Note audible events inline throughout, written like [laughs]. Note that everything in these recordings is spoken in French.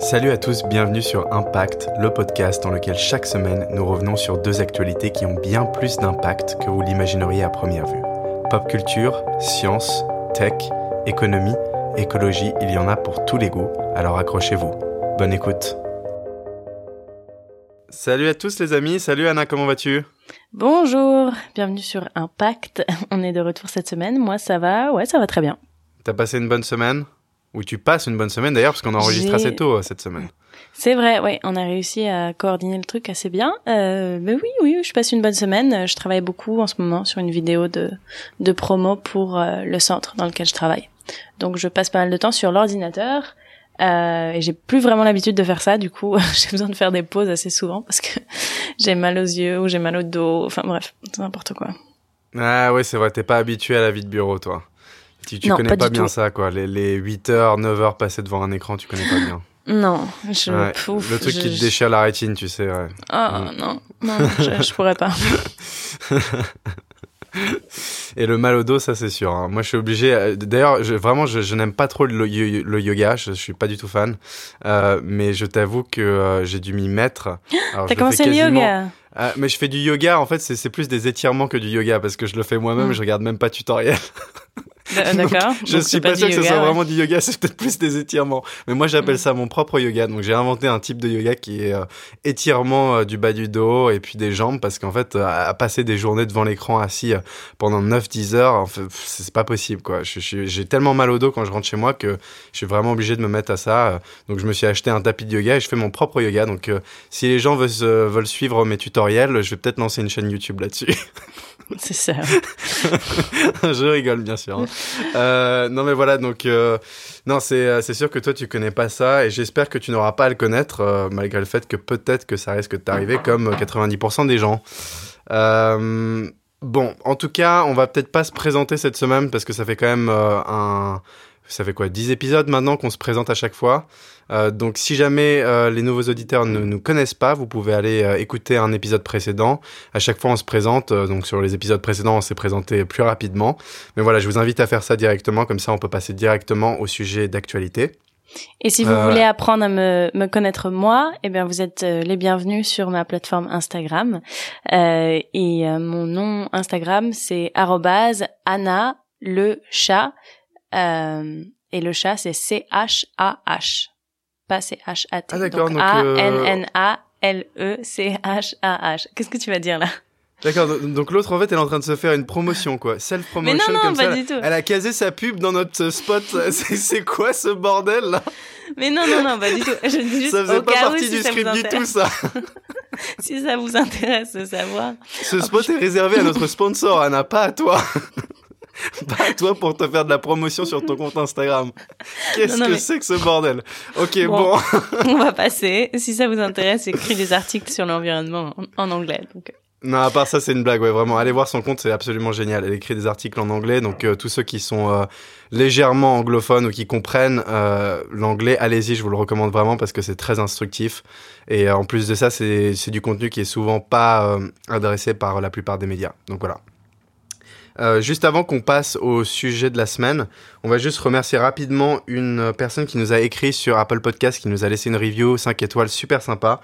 Salut à tous, bienvenue sur Impact, le podcast dans lequel chaque semaine nous revenons sur deux actualités qui ont bien plus d'impact que vous l'imagineriez à première vue. Pop culture, science, tech, économie, écologie, il y en a pour tous les goûts, alors accrochez-vous. Bonne écoute. Salut à tous les amis, salut Anna, comment vas-tu? Bonjour, bienvenue sur Impact. [laughs] On est de retour cette semaine. Moi, ça va, ouais, ça va très bien. T'as passé une bonne semaine? Ou tu passes une bonne semaine d'ailleurs, parce qu'on enregistre assez tôt euh, cette semaine. C'est vrai, ouais, on a réussi à coordonner le truc assez bien. Euh, mais oui, oui, je passe une bonne semaine. Je travaille beaucoup en ce moment sur une vidéo de, de promo pour euh, le centre dans lequel je travaille. Donc, je passe pas mal de temps sur l'ordinateur. Euh, et j'ai plus vraiment l'habitude de faire ça, du coup, [laughs] j'ai besoin de faire des pauses assez souvent parce que [laughs] j'ai mal aux yeux ou j'ai mal au dos. Enfin bref, n'importe quoi. Ah ouais, c'est vrai, t'es pas habitué à la vie de bureau, toi. Tu, tu Non, connais pas bien tout. ça, quoi. Les, les 8 heures, 9 heures passées devant un écran, tu connais pas bien. [laughs] Non, je, Ouais, pouf, le truc je- qui te je- déchire la rétine, tu sais, ouais. Ah Mm. non, non, je, je pourrais pas. [laughs] Et le mal au dos, ça c'est sûr. hein. Moi, je suis obligé. euh, D'ailleurs, je, vraiment, je, je n'aime pas trop le, le yoga. Je, je suis pas du tout fan. Euh, mais je t'avoue que euh, j'ai dû m'y mettre. [gasps] T'as commencé le yoga Euh, mais je fais du yoga. En fait, c'est plus des étirements que du yoga parce que je le fais moi-même. Mm. Je regarde même pas tutoriel. D- D'accord. Je suis pas, du sûr que ce yoga, soit ouais. vraiment du yoga, [laughs] c'est peut-être plus des étirements. Mais moi, j'appelle Mm. ça mon propre yoga. Donc, j'ai inventé un type de yoga qui est euh, étirement euh, du bas du dos et puis des jambes parce qu'en fait, euh, à passer des journées devant l'écran assis euh, pendant 9-10 heures, en fait, c'est pas possible, quoi. J'ai tellement mal au dos quand je rentre chez moi que je suis vraiment obligé de me mettre à ça. euh, Donc, je me suis acheté un tapis de yoga et je fais mon propre yoga. Donc, euh, si les gens veulent, veulent suivre mes tutoriels, je vais peut-être lancer une chaîne YouTube là-dessus. [laughs] [laughs] C'est ça. [laughs] je rigole bien sûr. hein. Euh, non mais voilà donc euh, non c'est euh, c'est sûr que toi tu connais pas ça et j'espère que tu n'auras pas à le connaître malgré le fait que peut-être que ça risque de t'arriver comme 90% des gens. Bon en tout cas on va peut-être pas se présenter cette semaine parce que ça fait quand même un ça fait quoi 10 épisodes maintenant qu'on se présente à chaque fois. Euh, donc si jamais euh, les nouveaux auditeurs ne nous connaissent pas, vous pouvez aller euh, écouter un épisode précédent. À chaque fois on se présente, euh, donc sur les épisodes précédents on s'est présenté plus rapidement. Mais voilà, je vous invite à faire ça directement, comme ça on peut passer directement au sujet d'actualité. Et si vous Euh, voulez apprendre à me, me connaître moi, eh bien vous êtes les bienvenus sur ma plateforme Instagram. Euh, et euh, mon nom Instagram c'est arrobase Anna le chat. Euh, et le chat c'est C H A H, pas C H A T. Ah, d'accord, donc, A euh, N N A L E. Qu'est-ce que tu vas dire là? D'accord, donc- donc l'autre en fait elle est en train de se faire une promotion quoi, self-promotion Mais non, non, comme pas ça. du tout. Elle a casé sa pub dans notre spot. [laughs] C'est quoi ce bordel là? Mais non non non pas du tout. Je dis juste Ça faisait pas partie si du ça script du tout ça. [laughs] Si ça vous intéresse de savoir. Ce spot est réservé à notre sponsor, Anna, pas à toi. Pas toi pour te faire de la promotion sur ton compte Instagram. Qu'est-ce que mais- c'est que ce bordel? Ok, Bon. bon. [laughs] On va passer. Si ça vous intéresse, j'écris des articles sur l'environnement en, en anglais. Donc, euh, Non, à part ça, c'est une blague, ouais, vraiment. Allez voir son compte, c'est absolument génial. Elle écrit des articles en anglais, donc euh, tous ceux qui sont euh, légèrement anglophones ou qui comprennent euh, l'anglais, allez-y, je vous le recommande vraiment parce que c'est très instructif. Et en plus de ça, c'est du contenu qui est souvent pas adressé par la plupart des médias. Donc voilà. Euh, juste avant qu'on passe au sujet de la semaine, on va juste remercier rapidement une personne qui nous a écrit sur Apple Podcast, qui nous a laissé une review 5 étoiles super sympa,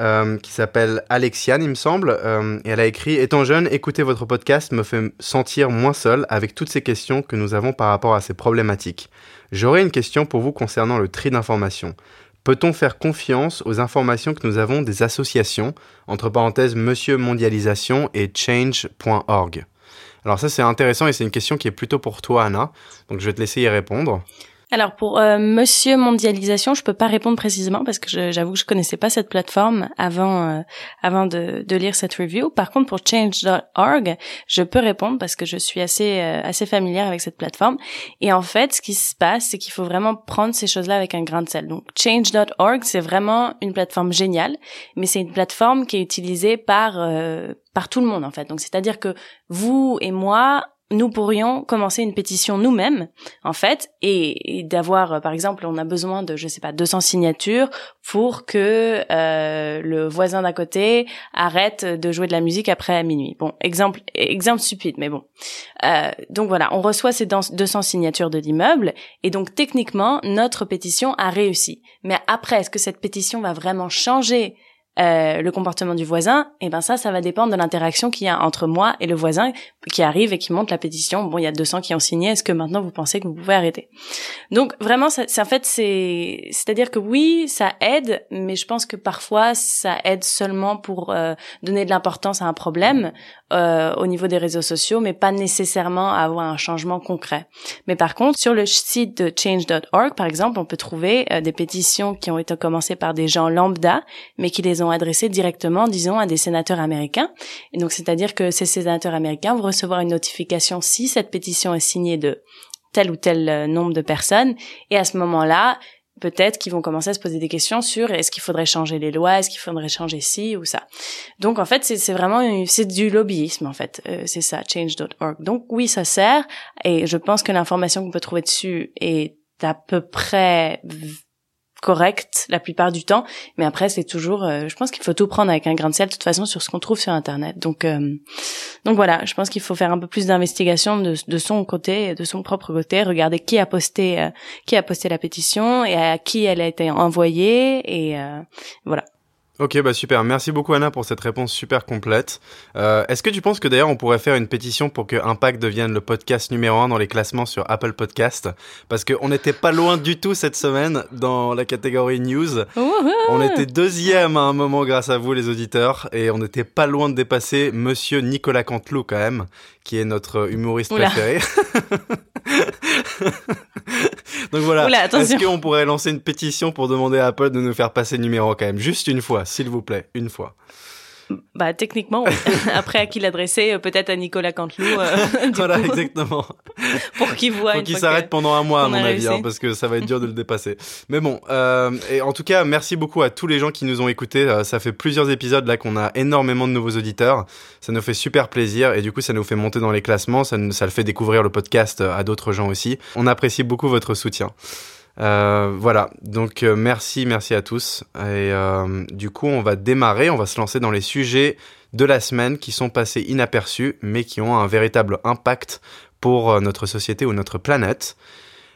euh, qui s'appelle Alexiane, il me semble. Euh, et elle a écrit Étant jeune, écouter votre podcast me fait sentir moins seul avec toutes ces questions que nous avons par rapport à ces problématiques. J'aurais une question pour vous concernant le tri d'informations. Peut-on faire confiance aux informations que nous avons des associations, entre parenthèses Monsieur Mondialisation et Change.org alors ça c'est intéressant et c'est une question qui est plutôt pour toi Anna, donc je vais te laisser y répondre. Alors pour euh, Monsieur Mondialisation, je peux pas répondre précisément parce que j'avoue que je connaissais pas cette plateforme avant euh, avant de, de lire cette review. Par contre pour Change.org, je peux répondre parce que je suis assez euh, assez familière avec cette plateforme. Et en fait, ce qui se passe, c'est qu'il faut vraiment prendre ces choses-là avec un grain de sel. Donc Change.org, c'est vraiment une plateforme géniale, mais c'est une plateforme qui est utilisée par euh, par tout le monde en fait. Donc c'est-à-dire que vous et moi nous pourrions commencer une pétition nous-mêmes, en fait, et, d'avoir, euh, par exemple, on a besoin de, je sais pas, 200 signatures pour que euh, le voisin d'à côté arrête de jouer de la musique après minuit. Bon, exemple, exemple stupide, mais bon. Euh, donc voilà, on reçoit ces 200 signatures de l'immeuble, et donc techniquement, notre pétition a réussi. Mais après, est-ce que cette pétition va vraiment changer euh, le comportement du voisin, et eh ben ça, ça va dépendre de l'interaction qu'il y a entre moi et le voisin qui arrive et qui monte la pétition. Bon, il y a 200 qui ont signé. Est-ce que maintenant vous pensez que vous pouvez arrêter? Donc vraiment, ça, en fait, c'est, c'est-à-dire que oui, ça aide, mais je pense que parfois ça aide seulement pour euh, donner de l'importance à un problème euh, au niveau des réseaux sociaux, mais pas nécessairement à avoir un changement concret. Mais par contre, sur le site de change.org, par exemple, on peut trouver des pétitions qui ont été commencées par des gens lambda, mais qui les ont adressés directement, disons, à des sénateurs américains. Et donc, c'est-à-dire que ces sénateurs américains vont recevoir une notification si cette pétition est signée de tel ou tel euh, nombre de personnes. Et à ce moment-là, peut-être qu'ils vont commencer à se poser des questions sur est-ce qu'il faudrait changer les lois, est-ce qu'il faudrait changer ci ou ça. Donc en fait, c'est vraiment c'est du lobbyisme en fait, euh, c'est ça change.org. Donc oui, ça sert et je pense que l'information qu'on peut trouver dessus est à peu près correct la plupart du temps mais après c'est toujours euh, je pense qu'il faut tout prendre avec un grain de sel de toute façon sur ce qu'on trouve sur internet. Donc euh, donc voilà je pense qu'il faut faire un peu plus d'investigation de, son côté de son propre côté regarder qui a posté euh, qui a posté la pétition et à qui elle a été envoyée et voilà Ok, bah super. Merci beaucoup Anna pour cette réponse super complète. Euh, Est-ce que tu penses que d'ailleurs on pourrait faire une pétition pour que Impact devienne le podcast numéro un dans les classements sur Apple Podcast? Parce qu'on n'était pas loin du tout cette semaine dans la catégorie news. On était deuxième à un moment grâce à vous les auditeurs et on n'était pas loin de dépasser Monsieur Nicolas Canteloup quand même, qui est notre humoriste préféré. [laughs] Donc voilà. Est-ce qu'on pourrait lancer une pétition pour demander à Apple de nous faire passer le numéro quand même, juste une fois, s'il vous plaît, une fois. [laughs] Bah techniquement, [laughs] après à qui l'adresser euh, Peut-être à Nicolas Canteloup. Euh, [laughs] voilà, exactement. pour qu'il voit. Pour qu'il s'arrête pendant un mois, à mon avis, hein, parce que ça va être dur de le dépasser. Mais bon, euh, et en tout cas, merci beaucoup à tous les gens qui nous ont écoutés. Euh, ça fait plusieurs épisodes là qu'on a énormément de nouveaux auditeurs. Ça nous fait super plaisir et du coup, ça nous fait monter dans les classements. Ça, ça le fait découvrir le podcast à d'autres gens aussi. On apprécie beaucoup votre soutien. Euh, voilà, donc euh, merci, merci à tous. Et euh, du coup, on va démarrer, on va se lancer dans les sujets de la semaine qui sont passés inaperçus, mais qui ont un véritable impact pour notre société ou notre planète.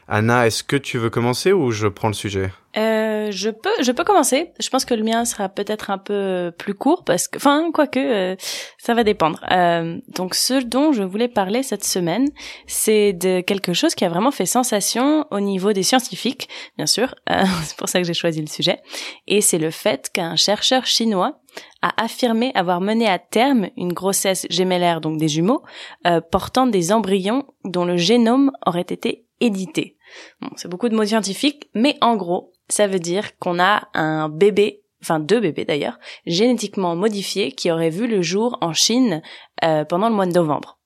Anna, est-ce que tu veux commencer ou je prends le sujet? Euh, Je peux, je peux commencer. Je pense que le mien sera peut-être un peu plus court parce que, enfin, quoique, euh, ça va dépendre. Euh, donc, ce dont je voulais parler cette semaine, c'est de quelque chose qui a vraiment fait sensation au niveau des scientifiques, bien sûr. Euh, [laughs] c'est pour ça que j'ai choisi le sujet. Et c'est le fait qu'un chercheur chinois a affirmé avoir mené à terme une grossesse gémellaire, donc des jumeaux, euh, portant des embryons dont le génome aurait été édité. Bon, c'est beaucoup de mots scientifiques, mais en gros, ça veut dire qu'on a un bébé, enfin deux bébés d'ailleurs, génétiquement modifiés qui auraient vu le jour en Chine euh, pendant le mois de novembre.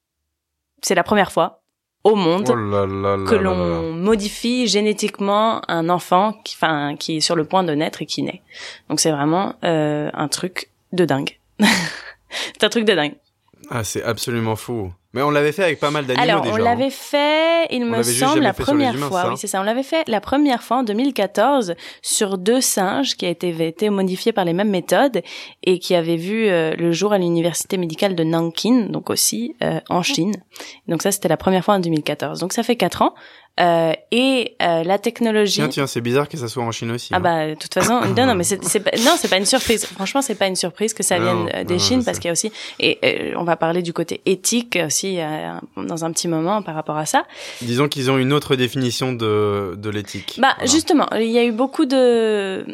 C'est la première fois au monde oh que l'on modifie génétiquement un enfant qui, enfin, qui est sur le point de naître et qui naît. Donc c'est vraiment euh, un truc de dingue. [laughs] c'est un truc de dingue. Ah, c'est absolument fou. Mais on l'avait fait avec pas mal d'animaux Alors, déjà. on l'avait fait, il me semble, la première fois. Oui, c'est ça. On l'avait fait la première fois en 2014 sur deux singes qui été, été modifiés par les mêmes méthodes et qui avaient vu euh, le jour à l'université médicale de Nankin, donc aussi euh, en Chine. Donc ça, c'était la première fois en 2014. Donc ça fait quatre ans. Euh, et euh, la technologie. Tiens, tiens, c'est bizarre que ça soit en Chine aussi. Ah hein. bah, de toute façon, [coughs] non, non, mais c'est, c'est pas, non, c'est pas une surprise. Franchement, c'est pas une surprise que ça vienne euh, des Chines parce qu'il y a aussi, et euh, on va parler du côté éthique aussi dans un petit moment par rapport à ça. Disons qu'ils ont une autre définition de de l'éthique. Bah justement, il y a eu beaucoup de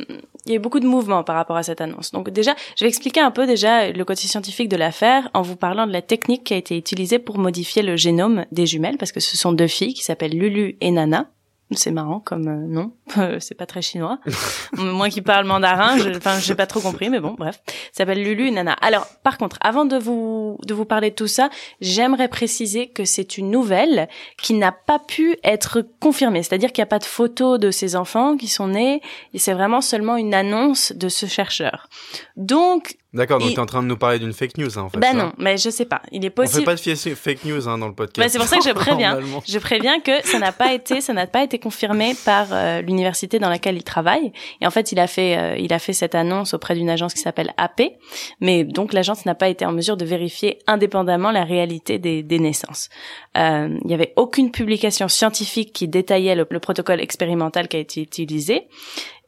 il y a eu beaucoup de mouvements par rapport à cette annonce. Donc déjà, je vais expliquer un peu déjà le côté scientifique de l'affaire en vous parlant de la technique qui a été utilisée pour modifier le génome des jumelles, parce que ce sont deux filles qui s'appellent Lulu et Nana. C'est marrant comme euh, nom, [laughs] c'est pas très chinois. [laughs] Moi qui parle mandarin, je, enfin j'ai pas trop compris, mais bon, bref. Ça s'appelle Lulu et Nana. Alors, par contre, avant de vous de vous parler de tout ça, j'aimerais préciser que c'est une nouvelle qui n'a pas pu être confirmée. C'est-à-dire qu'il n'y a pas de photos de ces enfants qui sont nés, et c'est vraiment seulement une annonce de ce chercheur. Donc, D'accord, donc Et- tu es en train de nous parler d'une fake news, hein, en fait. Ben ça. non, mais je sais pas. Il est On fait possible. pas de fake news hein, dans le podcast. Bah, c'est pour ça que je [laughs] préviens. Je préviens que ça n'a pas été, ça n'a pas été confirmé par euh, l'université dans laquelle il travaille. Et en fait, il a fait, euh, il a fait cette annonce auprès d'une agence qui s'appelle AP. Mais donc l'agence n'a pas été en mesure de vérifier indépendamment la réalité des, des naissances. Euh, il n'y avait aucune publication scientifique qui détaillait le, le protocole expérimental qui a été utilisé.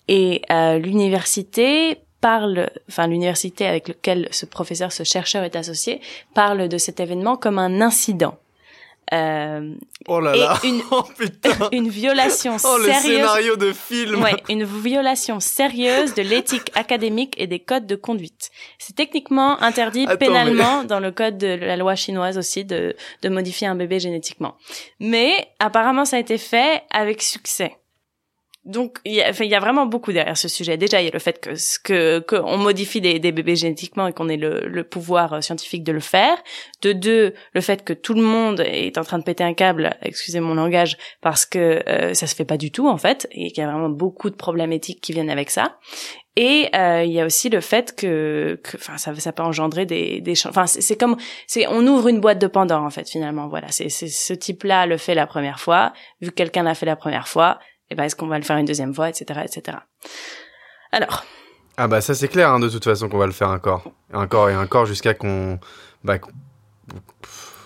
Et euh, l'université parle, enfin l'université avec lequel ce professeur, ce chercheur est associé, parle de cet événement comme un incident. Euh, Oh là et là. une, [laughs] Oh [laughs] une violation Oh le sérieuse scénario de film. Ouais, une violation sérieuse de l'éthique [laughs] académique et des codes de conduite. C'est techniquement interdit Attends, pénalement dans le code de la loi chinoise aussi de, de modifier un bébé génétiquement. Mais apparemment ça a été fait avec succès. Donc il y a, enfin, il y a vraiment beaucoup derrière ce sujet. Déjà il y a le fait que ce que qu'on modifie des, des bébés génétiquement et qu'on ait le, le pouvoir euh, scientifique de le faire. De deux, le fait que tout le monde est en train de péter un câble, excusez mon langage, parce que euh, ça se fait pas du tout en fait et qu'il y a vraiment beaucoup de problèmes éthiques qui viennent avec ça. Et euh, il y a aussi le fait que, enfin, ça, ça peut engendrer des, des, enfin, c'est comme, c'est, on ouvre une boîte de Pandore en fait finalement. Voilà, c'est, c'est ce type-là le fait la première fois. Vu que quelqu'un l'a fait la première fois, et ben est-ce qu'on va le faire une deuxième fois, etc., etc. Alors, Ah bah ça c'est clair hein, de toute façon qu'on va le faire encore. Encore et encore jusqu'à qu'on... Bah,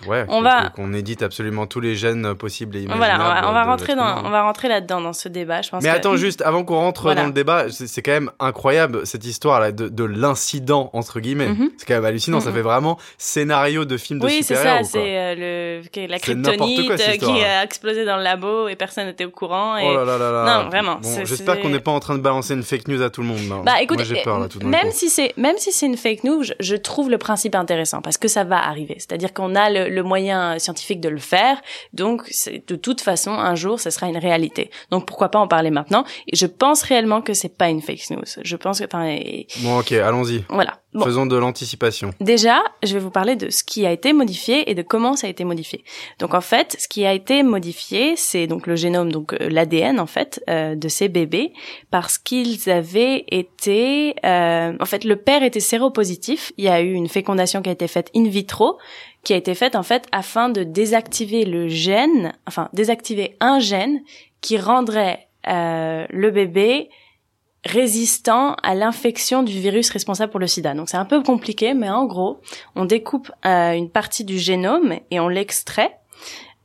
ouais, On va- qu'on édite absolument tous les gènes possibles et voilà, imaginables. on va, on va rentrer l'être dans, humain. on va rentrer là-dedans dans ce débat. Je pense. Mais que- attends, juste avant qu'on rentre Voilà. dans le débat, c'est quand même incroyable cette histoire là de, de l'incident entre guillemets. Mhm. C'est quand même hallucinant, ça Mhm. fait vraiment scénario de film de Oui, c'est super-héros. ça, quoi. c'est euh, le la C'est n'importe quoi, kryptonite euh, qui a explosé dans le labo et personne n'était au courant. Et... Oh là là là là. Non, vraiment, Bon, J'espère qu'on n'est pas en train de balancer une fake news à tout le monde. Bah écoute, Moi peur là tout d'un même si c'est même si c'est une fake news, je, je trouve le principe intéressant parce que ça va arriver. C'est-à-dire qu'on a le, le moyen scientifique de le faire, donc de toute façon un jour ce sera une réalité. Donc pourquoi pas en parler maintenant? Et je pense réellement que c'est pas une fake news. Je pense que enfin et- Bon ok, allons-y. voilà. Bon. Faisons de l'anticipation. Déjà, je vais vous parler de ce qui a été modifié et de comment ça a été modifié. Donc en fait, ce qui a été modifié, c'est donc le génome, donc euh, l'ADN en fait euh, de ces bébés, parce qu'ils avaient été, euh, en fait, le père était séropositif. Il y a eu une fécondation qui a été faite in vitro, qui a été faite en fait afin de désactiver le gène, enfin désactiver un gène qui rendrait euh, le bébé résistant à l'infection du virus responsable pour le sida. Donc c'est un peu compliqué, mais en gros, on découpe euh, une partie du génome et on l'extrait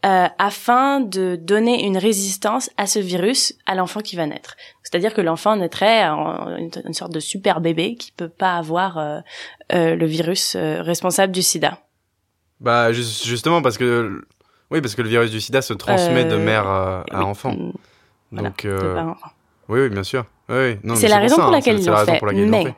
euh, afin de donner une résistance à ce virus à l'enfant qui va naître. C'est-à-dire que l'enfant naîtrait en une, sorte de super bébé qui peut pas avoir euh, euh, le virus euh, responsable du sida. Bah ju- justement parce que oui parce que le virus du SIDA se transmet de Euh, mère à Oui, enfant. mm, voilà, Donc euh, oui oui bien sûr. Oui, oui. Non, mais C'est la raison ça, pour hein, laquelle ils la l'ont raison fait. pour laquelle ils l'ont Mais fait.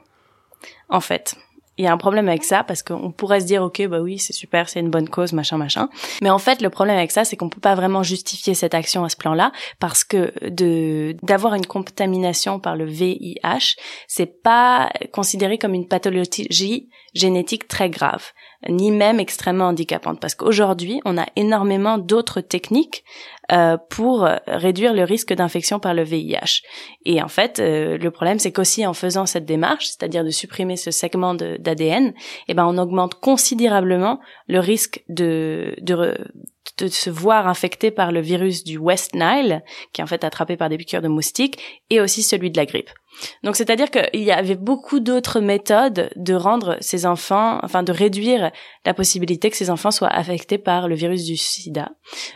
en fait, il y a un problème avec ça parce qu'on pourrait se dire ok bah oui c'est super c'est une bonne cause machin machin. Mais en fait le problème avec ça c'est qu'on peut pas vraiment justifier cette action à ce plan-là parce que de d'avoir une contamination par le VIH c'est pas considéré comme une pathologie génétique très grave ni même extrêmement handicapante. Parce qu'aujourd'hui on a énormément d'autres techniques euh, pour réduire le risque d'infection par le VIH et en fait, euh, le problème, c'est qu'aussi en faisant cette démarche, c'est-à-dire de supprimer ce segment d'ADN, eh ben, on augmente considérablement le risque de, de, re- de se voir infecté par le virus du West Nile, qui est en fait attrapé par des piqûres de moustiques, et aussi celui de la grippe. Donc, c'est-à-dire qu'il y avait beaucoup d'autres méthodes de rendre ces enfants, enfin, de réduire la possibilité que ces enfants soient affectés par le virus du sida.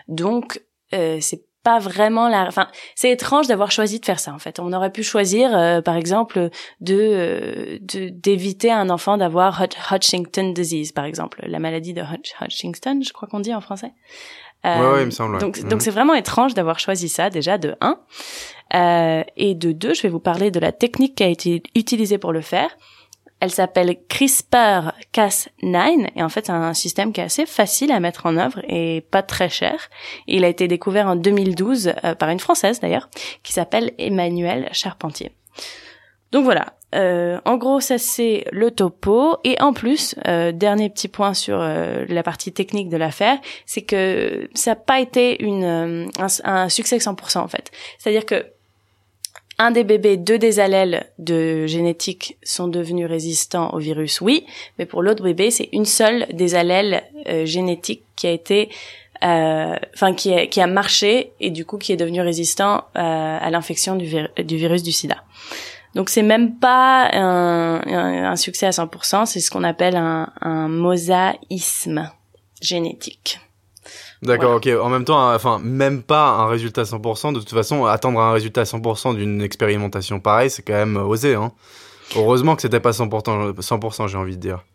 Donc, euh, c'est pas vraiment la enfin c'est étrange d'avoir choisi de faire ça en fait on aurait pu choisir euh, par exemple de euh, d'éviter à un enfant d'avoir Hutch- Hutchinson disease par exemple la maladie de Hutch- Hutchinson je crois qu'on dit en français Ouais, Euh, ouais, il me semble. ouais. donc Mhm. donc c'est vraiment étrange d'avoir choisi ça déjà de un Euh, et de deux je vais vous parler de la technique qui a été utilisée pour le faire elle s'appelle CRISPR-Cas9 et en fait c'est un système qui est assez facile à mettre en œuvre et pas très cher. Il a été découvert en 2012 euh, par une française d'ailleurs qui s'appelle Emmanuelle Charpentier. Donc voilà, euh, en gros ça c'est le topo et en plus euh, dernier petit point sur euh, la partie technique de l'affaire, c'est que ça n'a pas été une euh, un, un succès 100% en fait. C'est-à-dire que un des bébés, deux des allèles de génétique sont devenus résistants au virus, oui, mais pour l'autre bébé, c'est une seule des allèles euh, génétiques qui a été, euh, qui, a, qui a marché et du coup qui est devenu résistant euh, à l'infection du, virus du SIDA. Donc c'est même pas un, succès à 100%, c'est ce qu'on appelle un mosaïsme génétique. D'accord, ok. En même temps, enfin, même pas un résultat à 100%. De toute façon, attendre un résultat à 100% d'une expérimentation pareille, c'est quand même osé. Hein. Heureusement que c'était pas 100%, 100% j'ai envie de dire.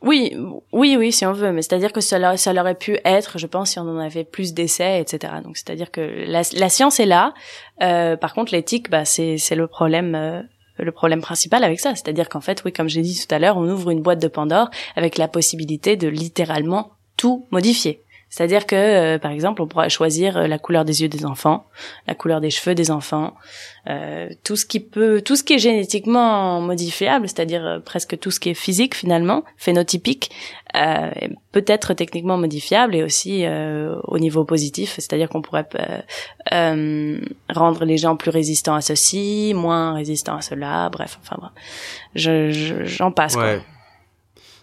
Oui, oui, oui, si on veut, mais c'est-à-dire que ça, ça aurait pu être, je pense, si on en avait plus d'essais, etc. Donc, c'est-à-dire que la, la, science est là. Euh, par contre, l'éthique, bah, c'est, c'est le problème. Euh, le problème principal avec ça, c'est-à-dire qu'en fait, oui, comme j'ai dit tout à l'heure, on ouvre une boîte de Pandore avec la possibilité de littéralement tout modifier. C'est-à-dire que, euh, par exemple, on pourra choisir euh, la couleur des yeux des enfants, la couleur des cheveux des enfants, euh, tout ce qui peut, tout ce qui est génétiquement modifiable, c'est-à-dire euh, presque tout ce qui est physique finalement, phénotypique, euh, peut être techniquement modifiable et aussi au niveau positif, c'est-à-dire qu'on pourrait rendre les gens plus résistants à ceci, moins résistants à cela, bref, enfin, bref. je, j'en passe. Quoi.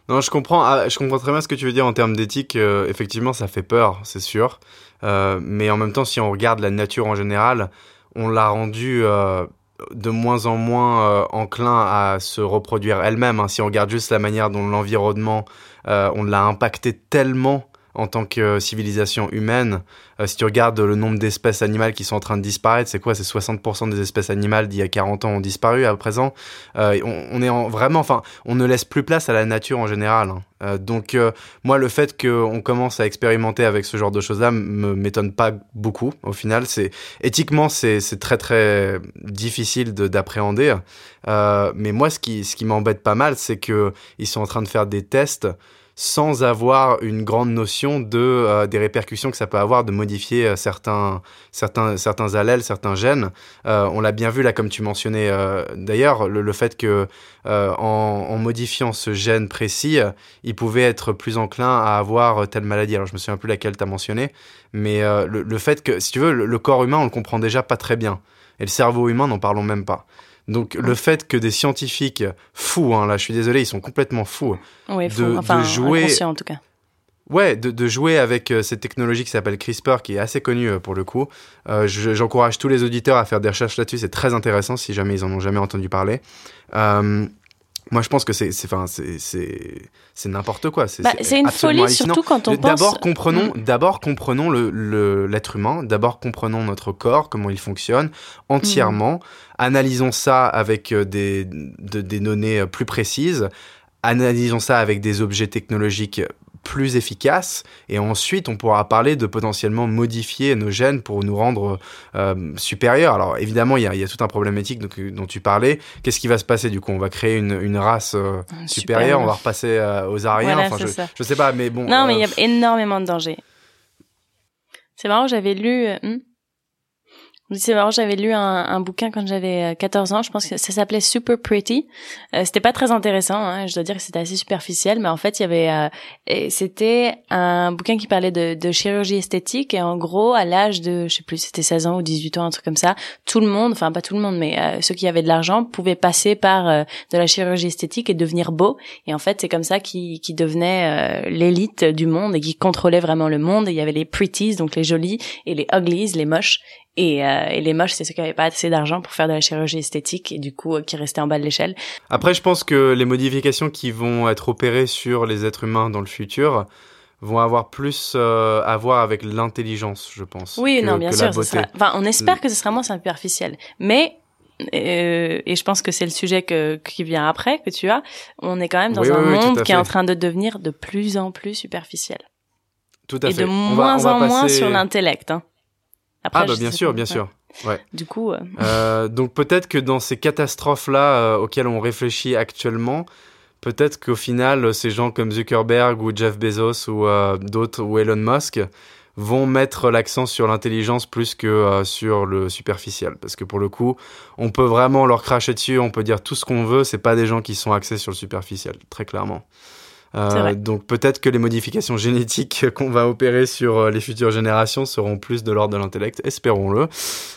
Non, je comprends, ah, je comprends très bien ce que tu veux dire en termes d'éthique. Euh, effectivement, ça fait peur, c'est sûr. Euh, mais en même temps, si on regarde la nature en général, on l'a rendue euh, de moins en moins enclin à se reproduire elle-même. Hein. Si on regarde juste la manière dont l'environnement, on l'a impacté tellement en tant que civilisation humaine. Euh, si tu regardes le nombre d'espèces animales qui sont en train de disparaître, c'est quoi? C'est 60% des espèces animales d'il y a 40 ans ont disparu à présent. Euh, on, est en, vraiment, enfin, on ne laisse plus place à la nature en général. Hein. Euh, donc, moi, le fait qu'on commence à expérimenter avec ce genre de choses-là me m'étonne pas beaucoup. Au final, c'est éthiquement, c'est très très difficile d'appréhender. mais moi, ce qui, ce qui m'embête pas mal, c'est que ils sont en train de faire des tests sans avoir une grande notion de euh, des répercussions que ça peut avoir de modifier euh, certains certains certains allèles, certains gènes. Euh, on l'a bien vu là, comme tu mentionnais d'ailleurs, le, fait que en, en, modifiant ce gène précis, il pouvait être plus enclin à avoir telle maladie. Alors je me souviens plus laquelle tu as mentionné, mais le, le, fait que si tu veux, le, le corps humain on le comprend déjà pas très bien, et le cerveau humain n'en parlons même pas. Donc le fait que des scientifiques fous, hein, là je suis désolé, ils sont complètement fous, de, enfin, de, jouer, en tout cas. Ouais, de, de, jouer avec euh, cette technologie qui s'appelle CRISPR, qui est assez connue euh, pour le coup. Euh, j'encourage tous les auditeurs à faire des recherches là-dessus, c'est très intéressant si jamais ils en ont jamais entendu parler. Moi, je pense que c'est, c'est, n'importe quoi. C'est, bah, une folie, surtout quand on pense. D'abord, comprenons, mm. d'abord comprenons le, l'être humain. D'abord, comprenons notre corps, comment il fonctionne entièrement. Mm. Analysons ça avec euh, des, des données euh, plus précises. Analysons ça avec des objets technologiques plus efficace et ensuite on pourra parler de potentiellement modifier nos gènes pour nous rendre euh, supérieurs. Alors évidemment il y a, y a, tout un problématique donc, dont tu parlais. Qu'est-ce qui va se passer du coup? On va créer une, une race euh, supérieure, on va repasser euh, aux Ariens. enfin, je, je, sais pas, mais bon. Non, mais il y a euh, énormément de dangers. C'est marrant, j'avais lu. Hmm? C'est marrant, j'avais lu un, un, bouquin quand j'avais 14 euh, ans, je pense que ça s'appelait Super Pretty. Euh, c'était pas très intéressant, hein, je dois dire que c'était assez superficiel, mais en fait, il y avait euh, c'était un bouquin qui parlait de, de, chirurgie esthétique et en gros, à l'âge de je sais plus, c'était 16 ans ou 18 ans, un truc comme ça, tout le monde, enfin pas tout le monde, mais euh, ceux qui avaient de l'argent pouvaient passer par de la chirurgie esthétique et devenir beau et en fait, c'est comme ça qu'ils qui devenaient l'élite du monde et qui contrôlaient vraiment le monde. Et il y avait les pretties, donc les jolies et les uglies, les moches et, euh, et, les moches, c'est ceux qui n'avaient pas assez d'argent pour faire de la chirurgie esthétique et du coup euh, qui restaient en bas de l'échelle. Après, je pense que les modifications qui vont être opérées sur les êtres humains dans le futur vont avoir plus euh, à voir avec l'intelligence, je pense. Oui, non, bien sûr. Enfin, on espère que ce sera moins superficiel, mais euh, et je pense que c'est le sujet que, qui vient après que tu as. On est quand même dans un monde qui est en train de devenir de plus en plus superficiel. Tout à et fait. Et de moins en moins sur l'intellect. Hein ah bah bien sûr, bien sûr. Ouais. Du coup. Euh... [laughs] Euh, donc peut-être que dans ces catastrophes-là euh, auxquelles on réfléchit actuellement, peut-être qu'au final, ces gens comme Zuckerberg ou Jeff Bezos ou d'autres ou Elon Musk vont mettre l'accent sur l'intelligence plus que sur le superficiel. Parce que pour le coup, on peut vraiment leur cracher dessus, on peut dire tout ce qu'on veut, c'est pas des gens qui sont axés sur le superficiel, très clairement. Euh, donc peut-être que les modifications [laughs] génétiques qu'on va opérer sur euh, les futures générations seront plus de l'ordre de l'intellect, espérons-le,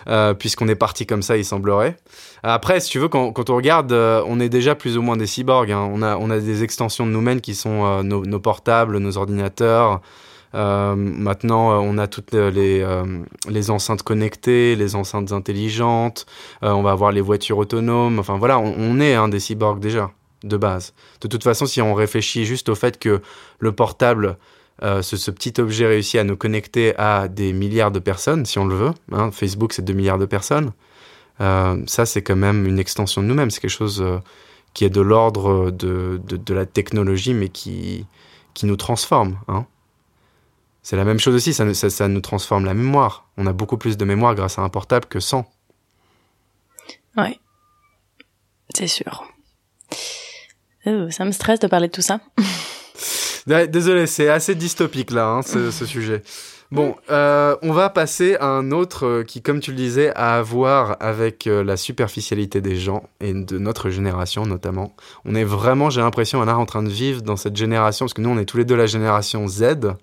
euh, puisqu'on est parti comme ça, il semblerait. Après, si tu veux, quand, quand on regarde, euh, on est déjà plus ou moins des cyborgs. Hein. On, a, on a des extensions de nous-mêmes qui sont nos, nos, portables, nos ordinateurs. Maintenant, on a toutes les, les enceintes connectées, les enceintes intelligentes. on va avoir les voitures autonomes. Enfin voilà, on, on est un hein, des cyborgs déjà de base. De toute façon, si on réfléchit juste au fait que le portable, euh, ce, petit objet réussit à nous connecter à des milliards de personnes, si on le veut, hein, Facebook c'est 2 milliards de personnes, euh, ça c'est quand même une extension de nous-mêmes, c'est quelque chose euh, qui est de l'ordre de, de, la technologie, mais qui, qui nous transforme. Hein. C'est la même chose aussi, ça nous transforme la mémoire. On a beaucoup plus de mémoire grâce à un portable que sans. Ouais, c'est sûr. Oh, ça me stresse de parler de tout ça. [laughs] Désolé, c'est assez dystopique là, hein, ce, ce, sujet. Bon, euh, on va passer à un autre euh, qui, comme tu le disais, a à voir avec euh, la superficialité des gens et de notre génération notamment. On est vraiment, j'ai l'impression, on est en train de vivre dans cette génération, parce que nous, on est tous les deux la génération Z.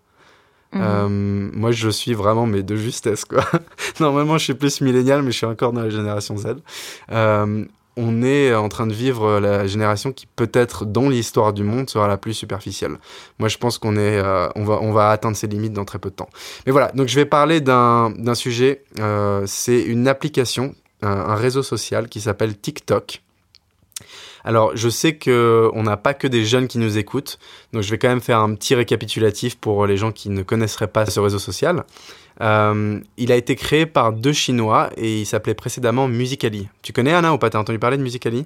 Mmh. Euh, moi, je suis vraiment, mais de justesse, quoi. [laughs] Normalement, je suis plus millénial, mais je suis encore dans la génération Z. Euh, on est en train de vivre la génération qui peut-être dans l'histoire du monde sera la plus superficielle. Moi, je pense qu'on est, euh, on va, on va atteindre ces limites dans très peu de temps. Mais voilà, donc je vais parler d'un, sujet. Euh, c'est une application, un, un, réseau social qui s'appelle TikTok. Alors, je sais que on n'a pas que des jeunes qui nous écoutent, donc je vais quand même faire un petit récapitulatif pour les gens qui ne connaisseraient pas ce réseau social. Euh, il a été créé par deux Chinois et il s'appelait précédemment Musicali. Tu connais Anna ou pas? T'as entendu parler de Musicali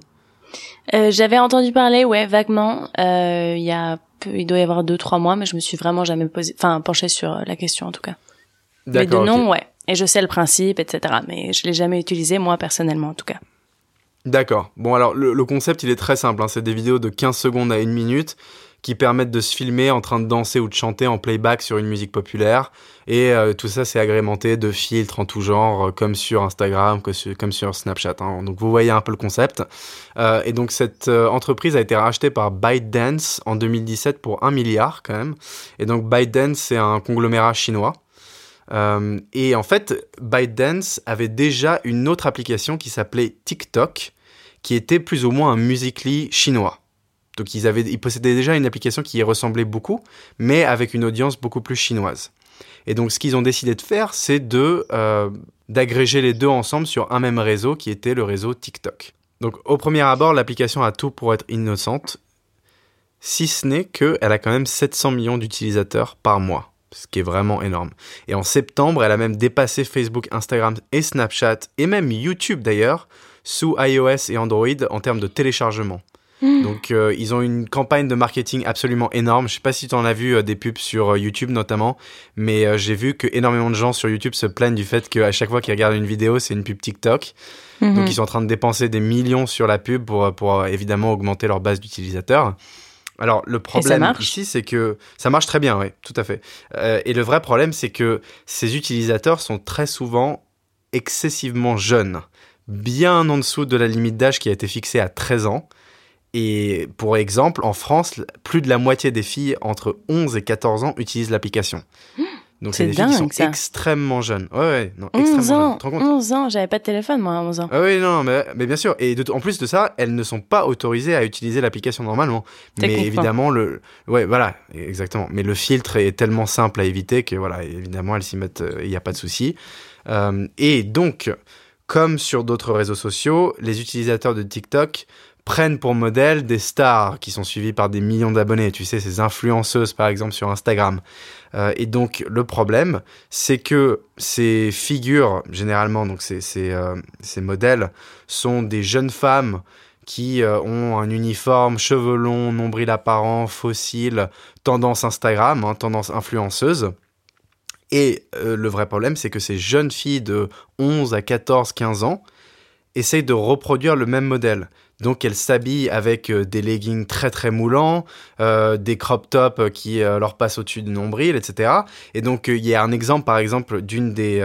euh, J'avais entendu parler, ouais, vaguement. Euh, il y a, il doit y avoir deux trois mois, mais je me suis vraiment jamais posé, enfin penché sur la question en tout cas. Mais de nom, okay. ouais. Et je sais le principe, etc. Mais je l'ai jamais utilisé moi personnellement en tout cas. D'accord. Bon alors le, le, concept il est très simple. Hein. C'est des vidéos de 15 secondes à une minute qui permettent de se filmer en train de danser ou de chanter en playback sur une musique populaire. Et euh, tout ça, c'est agrémenté de filtres en tout genre, euh, comme sur Instagram, comme sur Snapchat. Hein. Donc vous voyez un peu le concept. Euh, et donc cette euh, entreprise a été rachetée par ByteDance en 2017 pour 1 milliard quand même. Et donc ByteDance, c'est un conglomérat chinois. Euh, et en fait, ByteDance avait déjà une autre application qui s'appelait TikTok, qui était plus ou moins un Musical.ly chinois. Donc ils, avaient, ils possédaient déjà une application qui y ressemblait beaucoup, mais avec une audience beaucoup plus chinoise. Et donc ce qu'ils ont décidé de faire, c'est de euh, d'agréger les deux ensemble sur un même réseau qui était le réseau TikTok. Donc au premier abord, l'application a tout pour être innocente, si ce n'est qu'elle a quand même 700 millions d'utilisateurs par mois, ce qui est vraiment énorme. Et en septembre, elle a même dépassé Facebook, Instagram et Snapchat, et même YouTube d'ailleurs, sous iOS et Android en termes de téléchargement. Donc euh, ils ont une campagne de marketing absolument énorme. Je sais pas si tu en as vu euh, des pubs sur euh, YouTube notamment, mais j'ai vu que énormément de gens sur YouTube se plaignent du fait qu'à chaque fois qu'ils regardent une vidéo, c'est une pub TikTok. Mm -hmm. Donc ils sont en train de dépenser des millions sur la pub pour, pour évidemment augmenter leur base d'utilisateurs. Alors le problème ici, c'est que ça marche très bien, oui, tout à fait. Euh, et le vrai problème, c'est que ces utilisateurs sont très souvent excessivement jeunes, bien en dessous de la limite d'âge qui a été fixée à 13 ans. Et pour exemple, en France, plus de la moitié des filles entre 11 et 14 ans utilisent l'application. Donc c'est des dingue, filles qui sont ça. extrêmement jeunes. Ouais, ouais, non, 11 ans, 11 ans, j'avais pas de téléphone moi à 11 ans. Ah oui, non, mais, mais bien sûr. Et de, en plus de ça, elles ne sont pas autorisées à utiliser l'application normalement. Mais évidemment, le, ouais, voilà, exactement. Mais le filtre est tellement simple à éviter que voilà, évidemment, elles s'y mettent, il euh, n'y a pas de souci. Euh, et donc, comme sur d'autres réseaux sociaux, les utilisateurs de TikTok prennent pour modèle des stars qui sont suivies par des millions d'abonnés, tu sais, ces influenceuses par exemple sur Instagram. Euh, et donc le problème, c'est que ces figures, généralement, donc ces, ces, euh, modèles, sont des jeunes femmes qui euh, ont un uniforme, cheveux longs, nombril apparent, fossile, tendance Instagram, hein, tendance influenceuse. Et le vrai problème, c'est que ces jeunes filles de 11 à 14, 15 ans, essayent de reproduire le même modèle. Donc elles s'habillent avec euh, des leggings très très moulants, euh, des crop tops euh, qui leur passent au-dessus du nombril, etc. Et donc il y a un exemple par exemple d'une des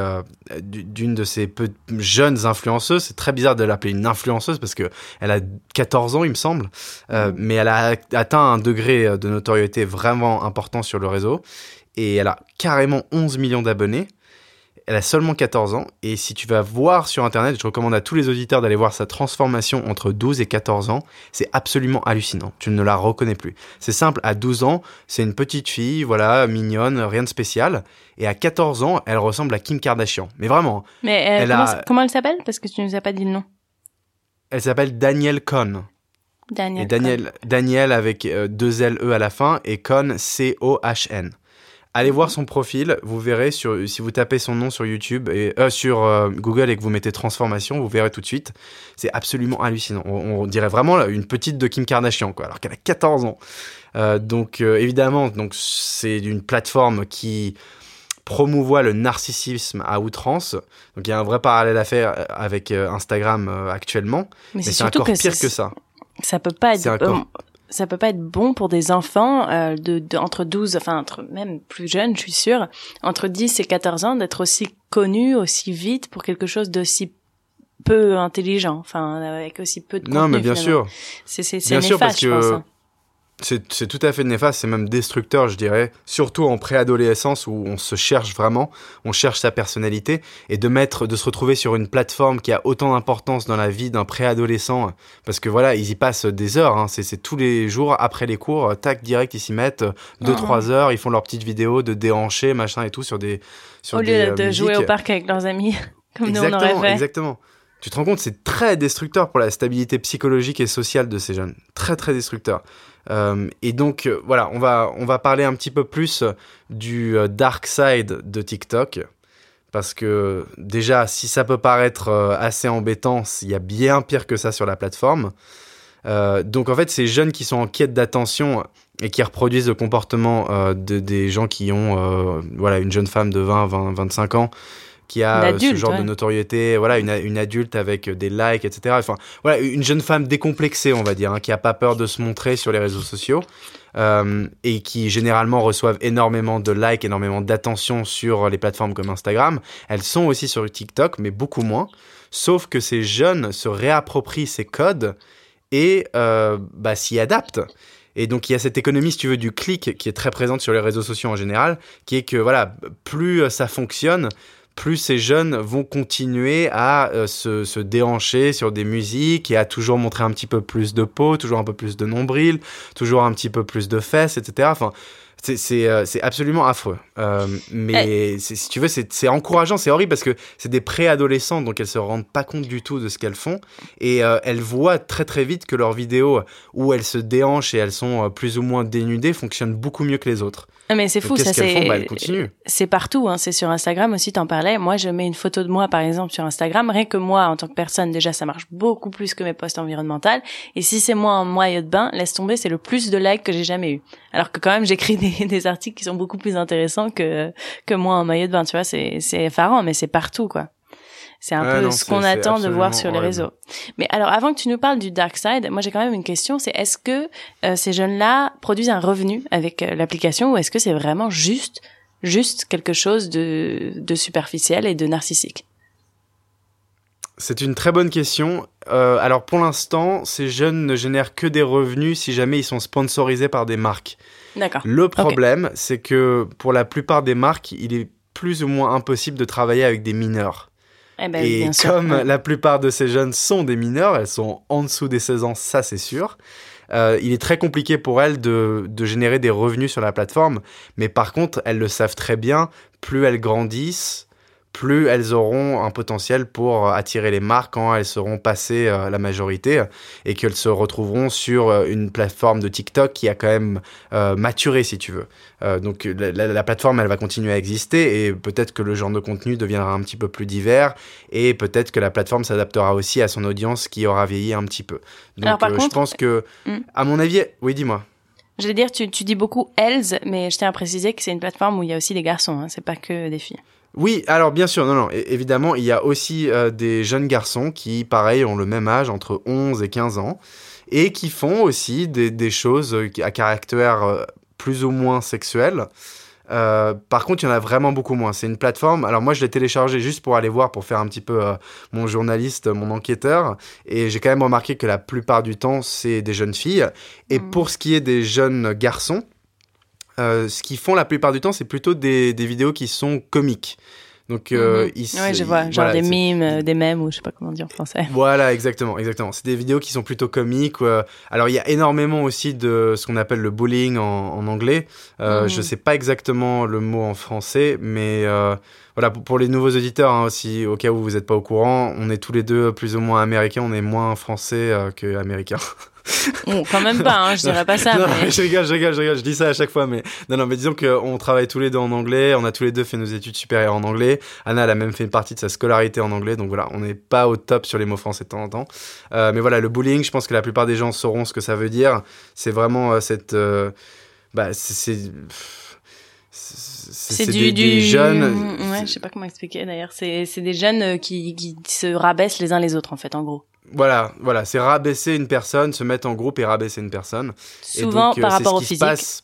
d'une de ces peu jeunes influenceuses. C'est très bizarre de l'appeler une influenceuse parce que elle a 14 ans il me semble, mais elle a atteint un degré de notoriété vraiment important sur le réseau et elle a carrément 11 millions d'abonnés. Elle a seulement 14 ans et si tu vas voir sur internet, je recommande à tous les auditeurs d'aller voir sa transformation entre 12 et 14 ans, c'est absolument hallucinant. Tu ne la reconnais plus. C'est simple, à 12 ans, c'est une petite fille, voilà, mignonne, rien de spécial. Et à 14 ans, elle ressemble à Kim Kardashian. Mais vraiment. Mais euh, comment, elle s'appelle? Parce que tu nous as pas dit le nom. Elle s'appelle Danielle Cohn. Daniel. Et Daniel, Daniel avec euh, deux L E à la fin et Cohn C O H N. Allez voir son profil, vous verrez sur, si vous tapez son nom sur YouTube et euh, sur euh, Google et que vous mettez transformation, vous verrez tout de suite. C'est absolument hallucinant. On, dirait vraiment une petite de Kim Kardashian, quoi, alors qu'elle a 14 ans. Euh, donc évidemment, donc c'est une plateforme qui promouvoit le narcissisme à outrance. Donc il y a un vrai parallèle à faire avec Instagram actuellement. Mais, c'est encore pire que ça. Ça peut pas être ça peut pas être bon pour des enfants euh, de, de, entre 12 enfin entre même plus jeunes je suis sûre entre 10 et 14 ans d'être aussi connus aussi vite pour quelque chose d'aussi peu intelligent enfin avec aussi peu de contenu, non mais bien sûr. C'est c'est néfaste je pense hein c'est tout à fait néfaste, c'est même destructeur, je dirais, surtout en préadolescence où on se cherche vraiment, on cherche sa personnalité, et de mettre, de se retrouver sur une plateforme qui a autant d'importance dans la vie d'un préadolescent, parce que voilà, ils y passent des heures, hein, c'est tous les jours après les cours, tac, direct, ils s'y mettent, deux, ah. trois heures, ils font leurs petites vidéos de déhancher, machin et tout sur des. Sur au lieu de euh, jouer au parc avec leurs amis, [laughs] comme nous on aurait fait. Exactement. Tu te rends compte, c'est très destructeur pour la stabilité psychologique et sociale de ces jeunes. Très, très destructeur. Euh, et donc euh, voilà, on va, on va parler un petit peu plus du euh, dark side de TikTok. Parce que déjà, si ça peut paraître assez embêtant, il y a bien pire que ça sur la plateforme. donc en fait, ces jeunes qui sont en quête d'attention et qui reproduisent le comportement de, des gens qui ont voilà, une jeune femme de 20, 20 25 ans qui a ce genre de notoriété, voilà, une, une, adulte avec des likes, etc. Enfin, voilà, une jeune femme décomplexée, on va dire, hein, qui a pas peur de se montrer sur les réseaux sociaux euh, et qui généralement reçoivent énormément de likes, énormément d'attention sur les plateformes comme Instagram. Elles sont aussi sur TikTok, mais beaucoup moins. Sauf que ces jeunes se réapproprient ces codes et euh, bah, s'y adaptent. Et donc il y a cette économie, si tu veux, du clic qui est très présente sur les réseaux sociaux en général, qui est que voilà, plus ça fonctionne, plus ces jeunes vont continuer à euh, se, déhancher sur des musiques et à toujours montrer un petit peu plus de peau, toujours un peu plus de nombril, toujours un petit peu plus de fesses, etc. c'est euh, absolument affreux. Euh, mais eh. si tu veux, c'est encourageant, c'est horrible parce que c'est des préadolescents, donc elles se rendent pas compte du tout de ce qu'elles font. Et euh, elles voient très très vite que leurs vidéos où elles se déhanchent et elles sont euh, plus ou moins dénudées fonctionnent beaucoup mieux que les autres. Ah, mais c'est fou, ça c'est. Bah, c'est partout, hein, c'est sur Instagram aussi, t'en parlais. Moi, je mets une photo de moi, par exemple, sur Instagram. Rien que moi, en tant que personne, déjà, ça marche beaucoup plus que mes posts environnementaux. Et si c'est moi en maillot de bain, laisse tomber, c'est le plus de likes que j'ai jamais eu. Alors que quand même, j'écris des, [laughs] des, articles qui sont beaucoup plus intéressants que que moi en maillot de bain. Tu vois, c'est c'est effarant, mais c'est partout, quoi. C'est un peu ce qu'on attend de voir sur les réseaux. Mais alors, avant que tu nous parles du dark side, moi j'ai quand même une question, c'est est-ce que euh, ces jeunes-là produisent un revenu avec euh, l'application ou est-ce que c'est vraiment juste, juste quelque chose de, de superficiel et de narcissique? C'est une très bonne question. Euh, alors pour l'instant, ces jeunes ne génèrent que des revenus si jamais ils sont sponsorisés par des marques. D'accord. Le problème, c'est que pour la plupart des marques, il est plus ou moins impossible de travailler avec des mineurs. Eh ben, et comme la plupart de ces jeunes sont des mineurs, elles sont en dessous des 16 ans, ça c'est sûr. Euh, il est très compliqué pour elles de, de générer des revenus sur la plateforme, mais par contre, elles le savent très bien, plus elles grandissent, plus elles auront un potentiel pour attirer les marques quand elles seront passées euh, la majorité et qu'elles se retrouveront sur euh, une plateforme de TikTok qui a quand même euh, maturé, si tu veux. donc la, plateforme, elle va continuer à exister et peut-être que le genre de contenu deviendra un petit peu plus divers et peut-être que la plateforme s'adaptera aussi à son audience qui aura vieilli un petit peu. Donc je pense que, hmm. à mon avis, oui, dis-moi. Je vais dire, tu, tu dis beaucoup elles, mais je tiens à préciser que c'est une plateforme où il y a aussi des garçons, hein, c'est pas que des filles. Oui, alors bien sûr, non, non, évidemment, il y a aussi euh, des jeunes garçons qui, pareil, ont le même âge, entre 11 et 15 ans, et qui font aussi des, des choses à caractère euh, plus ou moins sexuel. Euh, par contre, il y en a vraiment beaucoup moins. C'est une plateforme. Alors moi, je l'ai téléchargé juste pour aller voir, pour faire un petit peu euh, mon journaliste, mon enquêteur. Et j'ai quand même remarqué que la plupart du temps, c'est des jeunes filles. Et mm. pour ce qui est des jeunes garçons, euh, ce qu'ils font la plupart du temps, c'est plutôt des, des vidéos qui sont comiques. Donc, euh, mhm. ouais, je vois, genre des mimes, euh, des mèmes, ou je sais pas comment dire en français. [laughs] Voilà, exactement, exactement. C'est des vidéos qui sont plutôt comiques. Euh, alors, il y a énormément aussi de ce qu'on appelle le bullying en, en anglais. Euh, mhm. Je sais pas exactement le mot en français, mais voilà, pour, les nouveaux auditeurs, hein, aussi, au cas où vous n'êtes pas au courant, on est tous les deux plus ou moins américains, on est moins français euh, que américains. [laughs] quand même pas, hein, je dirais pas ça. non, mais... je rigole, je rigole, je rigole, je dis ça à chaque fois, mais non, non, mais disons qu'on travaille tous les deux en anglais, on a tous les deux fait nos études supérieures en anglais. Anna, elle a même fait une partie de sa scolarité en anglais, donc voilà, on n'est pas au top sur les mots français de temps en temps. Euh, mais voilà, le bullying, je pense que la plupart des gens sauront ce que ça veut dire. C'est vraiment euh, cette, euh, bah, c'est c'est du, des, jeunes. Ouais, je sais pas comment expliquer d'ailleurs. C'est des jeunes qui, qui se rabaissent les uns les autres en fait, en gros. Voilà, voilà, c'est rabaisser une personne, se mettre en groupe et rabaisser une personne. Souvent et donc, par rapport au physique.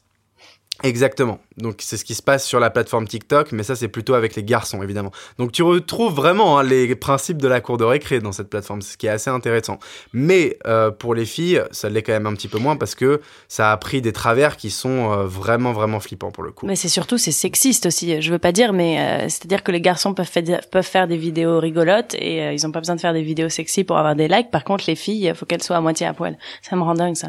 Exactement. Donc c'est ce qui se passe sur la plateforme TikTok, mais ça c'est plutôt avec les garçons évidemment. Donc tu retrouves vraiment hein, les principes de la cour de récré dans cette plateforme, ce qui est assez intéressant. Mais euh, pour les filles, ça l'est quand même un petit peu moins parce que ça a pris des travers qui sont euh, vraiment vraiment flippants pour le coup. Mais c'est surtout c'est sexiste aussi. Je veux pas dire, mais euh, c'est-à-dire que les garçons peuvent, peuvent faire des vidéos rigolotes et ils ont pas besoin de faire des vidéos sexy pour avoir des likes. Par contre les filles, il faut qu'elles soient à moitié à poil. Ça me rend dingue ça.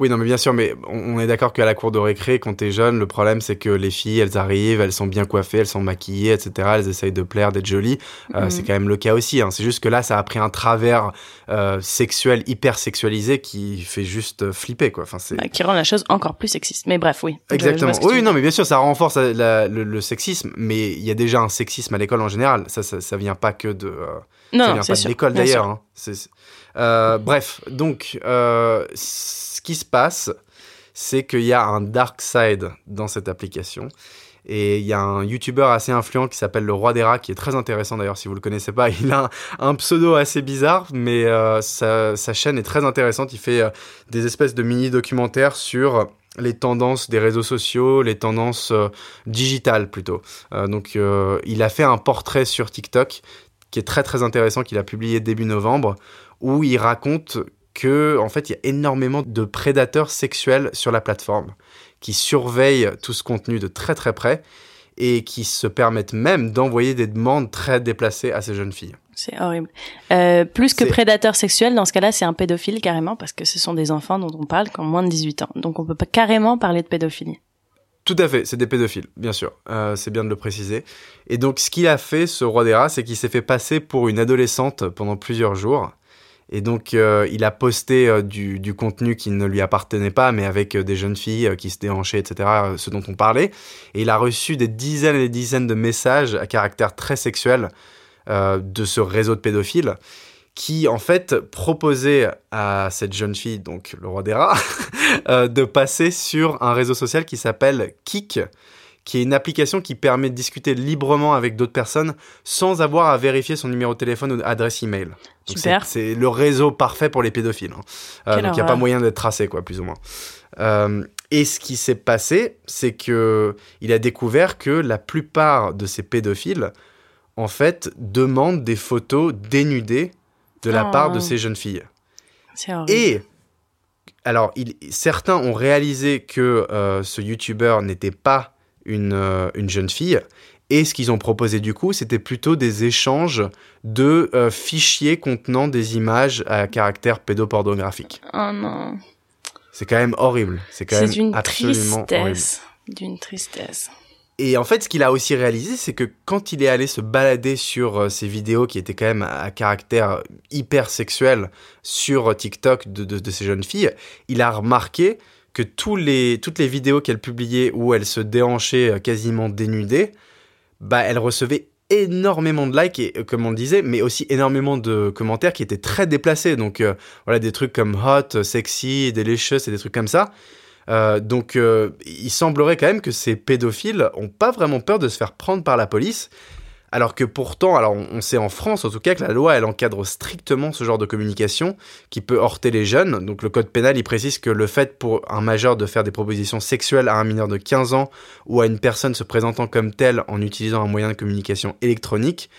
Oui, non, mais bien sûr, mais on est d'accord qu'à la cour de récré, quand t'es jeune, le problème c'est que les filles, elles arrivent, elles sont bien coiffées, elles sont maquillées, etc. Elles essayent de plaire, d'être jolies. Euh, mhm. C'est quand même le cas aussi. Hein. C'est juste que là, ça a pris un travers euh, sexuel, hyper sexualisé, qui fait juste flipper, quoi. Enfin, c'est bah, qui rend la chose encore plus sexiste. Mais bref, oui. Exactement. oui, non, mais bien sûr, ça renforce le, sexisme, mais il y a déjà un sexisme à l'école en général. Ça, ça, ça vient pas que de. Euh, non, ça vient pas de l'école d'ailleurs. Hein. Euh, bref, donc, euh, ce qui se passe, c'est qu'il y a un dark side dans cette application. Et il y a un YouTuber assez influent qui s'appelle le Roi des Rats, qui est très intéressant d'ailleurs si vous le connaissez pas. [laughs] Il a un, pseudo assez bizarre, mais euh, sa, sa, chaîne est très intéressante. Il fait euh, des espèces de mini-documentaires sur les tendances des réseaux sociaux, les tendances euh, digitales plutôt. Donc il a fait un portrait sur TikTok qui est très très intéressant qu'il a publié début novembre où il raconte que en fait il y a énormément de prédateurs sexuels sur la plateforme qui surveillent tout ce contenu de très très près et qui se permettent même d'envoyer des demandes très déplacées à ces jeunes filles. C'est horrible. Euh, plus que prédateur sexuel, dans ce cas-là, c'est un pédophile carrément, parce que ce sont des enfants dont on parle qui ont moins de 18 ans. Donc on peut pas carrément parler de pédophilie. Tout à fait, c'est des pédophiles, bien sûr. Euh, c'est bien de le préciser. Et donc, ce qu'il a fait, ce roi des rats, c'est qu'il s'est fait passer pour une adolescente pendant plusieurs jours. Et donc, euh, il a posté euh, du, contenu qui ne lui appartenait pas, mais avec euh, des jeunes filles qui se déhanchaient, etc., ce dont on parlait. Et il a reçu des dizaines et des dizaines de messages à caractère très sexuel de ce réseau de pédophiles qui en fait proposait à cette jeune fille, donc le roi des rats, [laughs] de passer sur un réseau social qui s'appelle Kik, qui est une application qui permet de discuter librement avec d'autres personnes sans avoir à vérifier son numéro de téléphone ou adresse email. Super. C'est le réseau parfait pour les pédophiles. Hein. Euh, donc il n'y a pas moyen d'être tracé, quoi, plus ou moins. Euh, et ce qui s'est passé, c'est que il a découvert que la plupart de ces pédophiles, en fait, demandent des photos dénudées de la part de oh. ces jeunes filles. Et alors, il, certains ont réalisé que euh, ce YouTuber n'était pas une, euh, une jeune fille. Et ce qu'ils ont proposé du coup, c'était plutôt des échanges de euh, fichiers contenant des images à caractère pédopornographique. Oh non. C'est quand même horrible. C'est quand même d'une absolument tristesse. D'une tristesse. Et en fait, ce qu'il a aussi réalisé, c'est que quand il est allé se balader sur euh, ces vidéos qui étaient quand même à caractère hyper sexuel sur TikTok de, de, de ces jeunes filles, il a remarqué que les, toutes les vidéos qu'elle publiait où elle se déhanchait euh, quasiment dénudée, bah, elle recevait énormément de likes et euh, comme on le disait mais aussi énormément de commentaires qui étaient très déplacés donc euh, voilà des trucs comme hot sexy delicious et des trucs comme ça donc, il semblerait quand même que ces pédophiles ont pas vraiment peur de se faire prendre par la police. Alors que pourtant, alors on sait en France en tout cas que la loi elle encadre strictement ce genre de communication qui peut heurter les jeunes. Donc le code pénal il précise que le fait pour un majeur de faire des propositions sexuelles à un mineur de 15 ans ou à une personne se présentant comme telle en utilisant un moyen de communication électronique,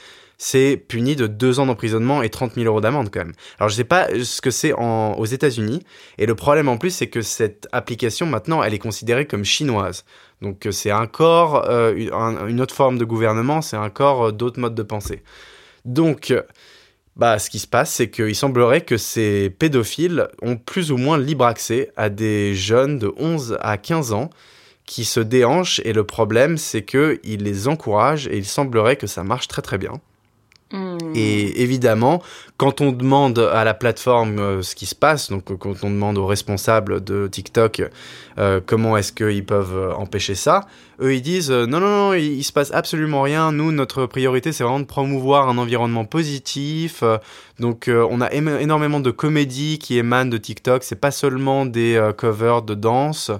c'est puni de deux ans d'emprisonnement et 30 000 euros d'amende quand même. Alors je sais pas ce que c'est aux États-Unis et le problème en plus c'est que cette application maintenant elle est considérée comme chinoise. Donc euh, c'est encore euh, une autre forme de gouvernement, c'est encore euh, d'autres modes de pensée. Donc bah, ce qui se passe, c'est qu'il semblerait que ces pédophiles ont plus ou moins libre accès à des jeunes de 11 à 15 ans qui se déhanchent et le problème c'est qu'ils les encouragent et il semblerait que ça marche très très bien. Hmm. Et évidemment, quand on demande à la plateforme euh, ce qui se passe, donc euh, quand on demande aux responsables de TikTok euh, comment est-ce qu'ils peuvent empêcher ça, eux ils disent non non non, il, se passe absolument rien. Nous notre priorité c'est vraiment de promouvoir un environnement positif. donc on a énormément de comédies qui émanent de TikTok. C'est pas seulement des covers de danse.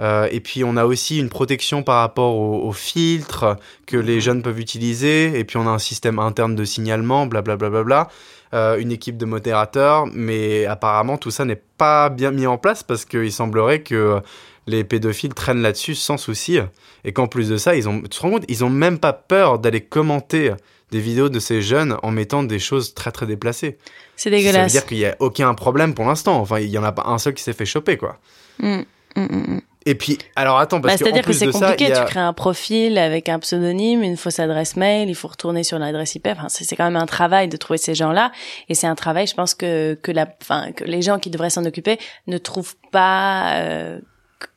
Euh, et puis on a aussi une protection par rapport aux, filtres que les jeunes peuvent utiliser. Et puis on a un système interne de signalement, blablabla. Bla, bla, bla, euh, une équipe de modérateurs. Mais apparemment tout ça n'est pas bien mis en place parce qu'il semblerait que les pédophiles traînent là-dessus sans souci. Et qu'en plus de ça, ils ont, tu te rends compte, ils ont même pas peur d'aller commenter des vidéos de ces jeunes en mettant des choses très très déplacées. C'est dégueulasse. Ça veut dire qu'il y a aucun problème pour l'instant. Enfin, il y en a pas un seul qui s'est fait choper, quoi. Mmh, mmh, mmh, et puis, alors attends, parce bah, que c'est-à-dire que c'est compliqué. Tu crées un profil avec un pseudonyme, une fausse adresse mail, il faut retourner sur l'adresse IP. Enfin, c'est quand même un travail de trouver ces gens-là, et c'est un travail, je pense que que la, enfin, que les gens qui devraient s'en occuper ne trouvent pas. Euh,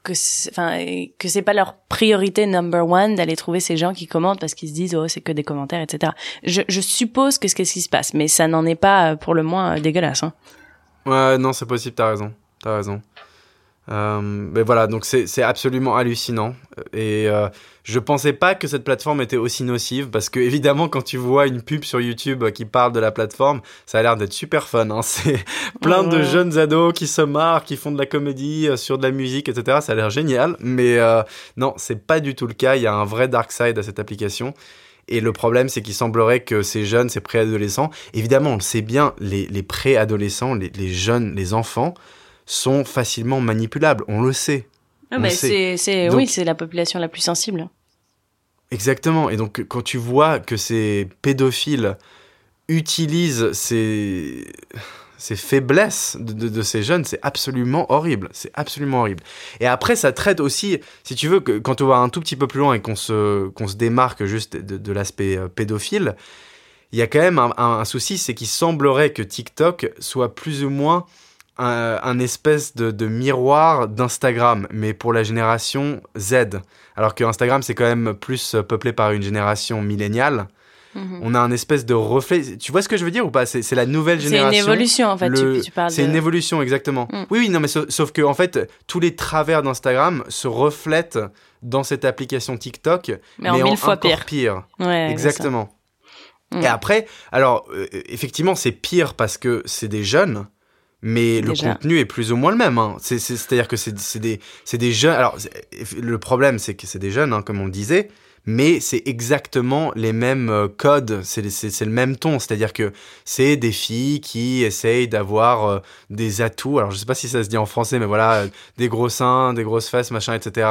que enfin que c'est pas leur priorité number one d'aller trouver ces gens qui commentent parce qu'ils se disent oh c'est que des commentaires etc je, je suppose que ce qu'est-ce qui se passe mais ça n'en est pas pour le moins dégueulasse hein. ouais non c'est possible t'as raison t'as raison euh, mais voilà, donc c'est absolument hallucinant. Et euh, je pensais pas que cette plateforme était aussi nocive parce que évidemment quand tu vois une pub sur YouTube qui parle de la plateforme, ça a l'air d'être super fun. Hein. [laughs] C'est plein de jeunes ados qui se marrent, qui font de la comédie euh, sur de la musique, etc. Ça a l'air génial. Mais euh, non, c'est pas du tout le cas. Il y a un vrai dark side à cette application. Et le problème, c'est qu'il semblerait que ces jeunes, ces préadolescents, évidemment, on le sait bien, les, les préadolescents, les, les jeunes, les enfants, sont facilement manipulables. On le sait. Ah mais c'est, oui, c'est la population la plus sensible. Exactement. Et donc, quand tu vois que ces pédophiles utilisent ces, ces faiblesses de, ces jeunes, c'est absolument horrible. C'est absolument horrible. Et après, ça traite aussi, si tu veux, que quand on va un tout petit peu plus loin et qu'on se, qu'on se démarque juste de, l'aspect euh, pédophile, il y a quand même un souci, c'est qu'il semblerait que TikTok soit plus ou moins un, espèce de, miroir d'Instagram, mais pour la génération Z. Alors que Instagram, c'est quand même plus peuplé par une génération milléniale. Mhm. On a un espèce de reflet. Tu vois ce que je veux dire ou pas? C'est la nouvelle génération. C'est une évolution en fait. Tu, parles. C'est une évolution exactement. Mm. Oui, oui, non, mais sauf, que en fait, tous les travers d'Instagram se reflètent dans cette application TikTok, mais, en mille fois pire. pire. exactement. Mm. Et après, alors euh, effectivement, c'est pire parce que c'est des jeunes mais le contenu est plus ou moins le même. Hein. C'est-à-dire que c'est des, des jeunes. Alors, le problème, c'est que c'est des jeunes, hein, comme on le disait, mais c'est exactement les mêmes euh, codes, c'est le même ton, c'est-à-dire que c'est des filles qui essayent d'avoir euh, des atouts, alors je sais pas si ça se dit en français, mais voilà, euh, des gros seins, des grosses fesses, machin, etc.,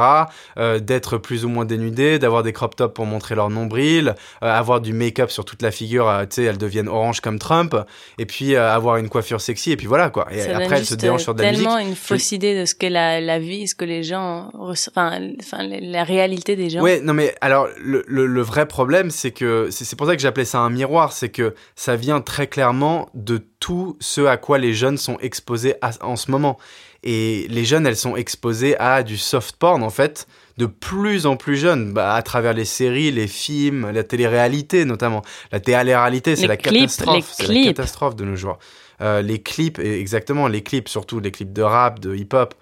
d'être plus ou moins dénudées, d'avoir des crop tops pour montrer leur nombril, avoir du make-up sur toute la figure, tu sais, elles deviennent orange comme Trump, et puis avoir une coiffure sexy, et puis voilà, quoi. Et après, elles se dérangent sur de la musique. tellement une fausse idée de ce qu'est la, la vie, ce que les gens, enfin, enfin, la réalité des gens. Ouais, non mais alors le, vrai problème, c'est que c'est pour ça que j'appelais ça un miroir, c'est que ça vient très clairement de tout ce à quoi les jeunes sont exposés en ce moment. Et les jeunes, elles sont exposées à du soft porn, en fait, de plus en plus jeunes, bah, à travers les séries, les films, la télé-réalité notamment. La télé-réalité, c'est la catastrophe. C'est la catastrophe de nos jours. Euh, les clips, exactement, les clips, surtout les clips de rap, de hip-hop.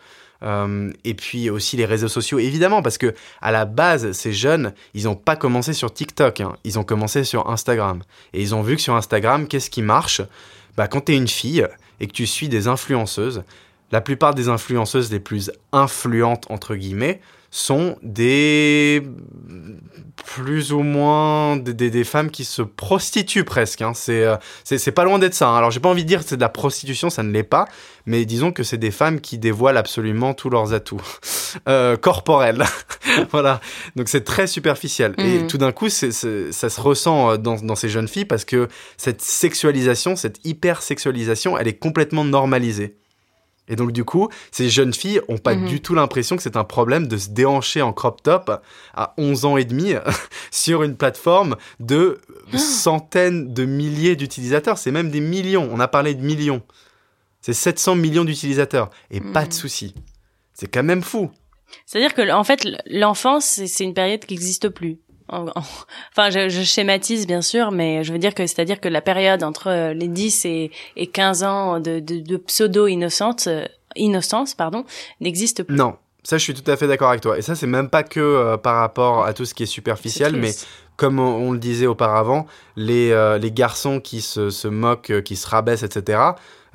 Euh, et puis aussi les réseaux sociaux, évidemment, parce que à la base, ces jeunes, ils n'ont pas commencé sur TikTok, hein. ils ont commencé sur Instagram. Et ils ont vu que sur Instagram, qu'est-ce qui marche? Bah, Quand tu es une fille et que tu suis des influenceuses, la plupart des influenceuses les plus influentes, entre guillemets, sont des plus ou moins des, des, femmes qui se prostituent presque. Hein. Euh, c'est c'est pas loin d'être ça. Hein. Alors j'ai pas envie de dire que c'est de la prostitution, ça ne l'est pas, mais disons que c'est des femmes qui dévoilent absolument tous leurs atouts [laughs] euh, corporels. [laughs] voilà. Donc c'est très superficiel. Et mmh. tout d'un coup, ça se ressent euh, dans, dans ces jeunes filles parce que cette sexualisation, cette hypersexualisation, elle est complètement normalisée. Et donc, du coup, ces jeunes filles ont pas mhm. du tout l'impression que c'est un problème de se déhancher en crop top à 11 ans et demi [laughs] sur une plateforme de centaines de milliers d'utilisateurs. C'est même des millions. On a parlé de millions. C'est 700 millions d'utilisateurs. Et pas de mhm. souci. C'est quand même fou. C'est-à-dire que, en fait, l'enfance, c'est une période qui n'existe plus enfin je, je, schématise bien sûr mais je veux dire que c'est à dire que la période entre euh, les 10 et, et 15 ans de, de, de pseudo innocence euh, innocence pardon n'existe plus. Non. Ça je suis tout à fait d'accord avec toi. Et ça c'est même pas que euh, par rapport à tout ce qui est superficiel mais comme on, le disait auparavant les les garçons qui se, se moquent qui se rabaissent etc